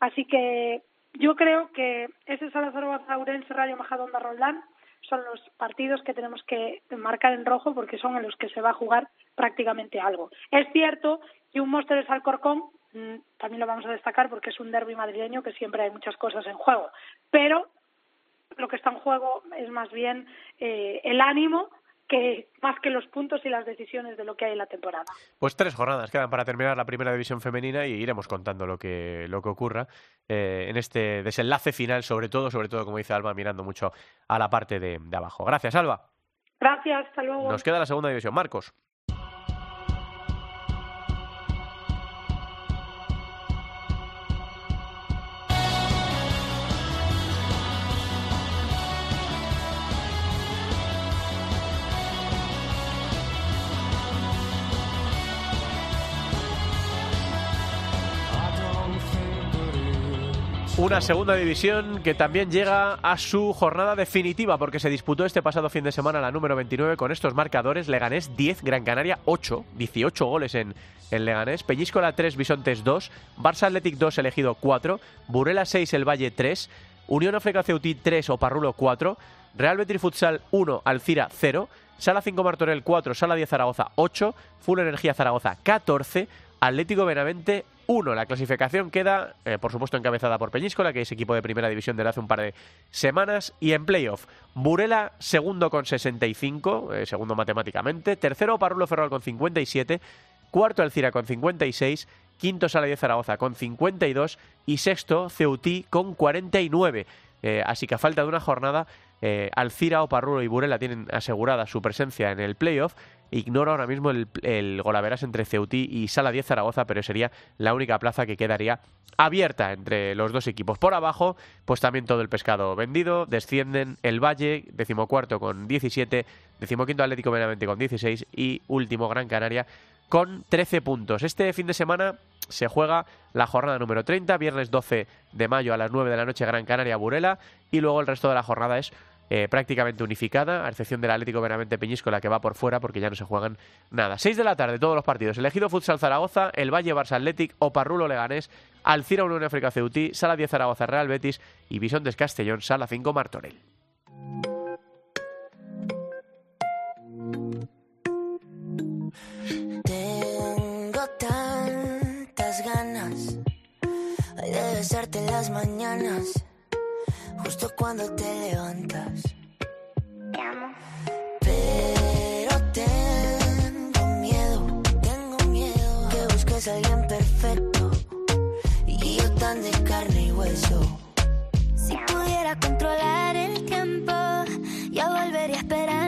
Así que yo creo que ese Salazar Urense, Rayo Majadahonda, Roldán son los partidos que tenemos que marcar en rojo porque son en los que se va a jugar prácticamente algo. Es cierto que un Móstoles Alcorcón mm, también lo vamos a destacar porque es un derby madrileño que siempre hay muchas cosas en juego, pero lo que está en juego es más bien eh, el ánimo que más que los puntos y las decisiones de lo que hay en la temporada. Pues tres jornadas quedan para terminar la primera división femenina y iremos contando lo que, lo que ocurra eh, en este desenlace final, sobre todo, sobre todo, como dice Alba, mirando mucho a la parte de, de abajo. Gracias, Alba. Gracias, hasta luego. Nos queda la segunda división. Marcos. Una segunda división que también llega a su jornada definitiva porque se disputó este pasado fin de semana la número 29 con estos marcadores. Leganés 10, Gran Canaria 8, 18 goles en, en Leganés. Peñíscola 3, Bisontes 2, Barça Athletic 2, elegido 4, Burela 6, El Valle 3, Unión Africa Ceutí 3, Oparrulo 4, Real Betis Futsal 1, Alcira 0, Sala 5 Martorell 4, Sala 10 Zaragoza 8, Full Energía Zaragoza 14, Atlético Benavente 1. La clasificación queda, eh, por supuesto, encabezada por Peñíscola, que es equipo de primera división desde hace un par de semanas. Y en playoff, Burela, segundo con 65, eh, segundo matemáticamente. Tercero, Parrulo Ferrol con 57. Cuarto, Alcira con 56. Quinto, Sala de Zaragoza con 52. Y sexto, Ceutí con 49. Eh, así que a falta de una jornada, Alcira, Oparrulo y Burela tienen asegurada su presencia en el playoff Ignoro ahora mismo el, el golaveras entre Ceutí y Sala 10 Zaragoza, pero sería la única plaza que quedaría abierta entre los dos equipos. Por abajo, pues también todo el pescado vendido. Descienden el Valle, decimocuarto con 17, decimoquinto Atlético Benavente con 16 y último Gran Canaria con 13 puntos. Este fin de semana se juega la jornada número 30, viernes 12 de mayo a las 9 de la noche Gran Canaria Burela y luego el resto de la jornada es eh, prácticamente unificada, a excepción del Atlético Benavente la que va por fuera porque ya no se juegan nada. 6 de la tarde, todos los partidos. Elegido Futsal Zaragoza, el Valle Barça Athletic, Oparrulo Leganés, Alcira Unión África Ceutí, Sala 10 Zaragoza Real Betis y Bisontes Castellón, Sala 5 Martorell. Tantas ganas de besarte las mañanas justo cuando te levantas. Te amo. Pero tengo miedo, tengo miedo que busques a alguien perfecto y yo tan de carne y hueso. Si pudiera controlar el tiempo, ya volvería a esperar.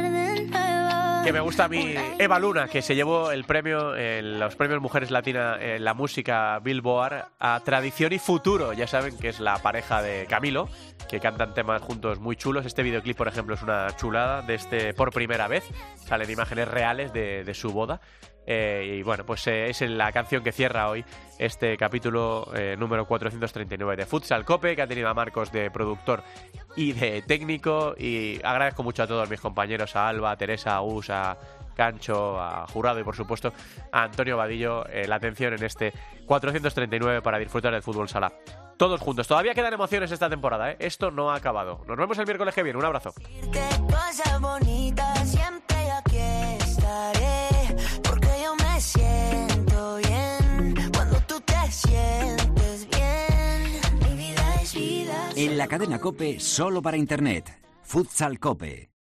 Que me gusta a mí Eva Luna, que se llevó el premio en los premios Mujeres Latina en la música Billboard a Tradición y Futuro. Ya saben que es la pareja de Camilo, que cantan temas juntos muy chulos. Este videoclip, por ejemplo, es una chulada de este por primera vez. Salen imágenes reales de, de su boda. Eh, y bueno, pues eh, es la canción que cierra hoy este capítulo eh, número 439 de Futsal Cope, que ha tenido a Marcos de productor y de técnico. Y agradezco mucho a todos mis compañeros, a Alba, a Teresa, a Us, a Cancho, a Jurado y por supuesto a Antonio Vadillo la atención en este 439 para disfrutar del fútbol sala. Todos juntos. Todavía quedan emociones esta temporada. Esto no ha acabado. Nos vemos el miércoles que viene. Un abrazo. La cadena Cope, solo para Internet. Futsal Cope.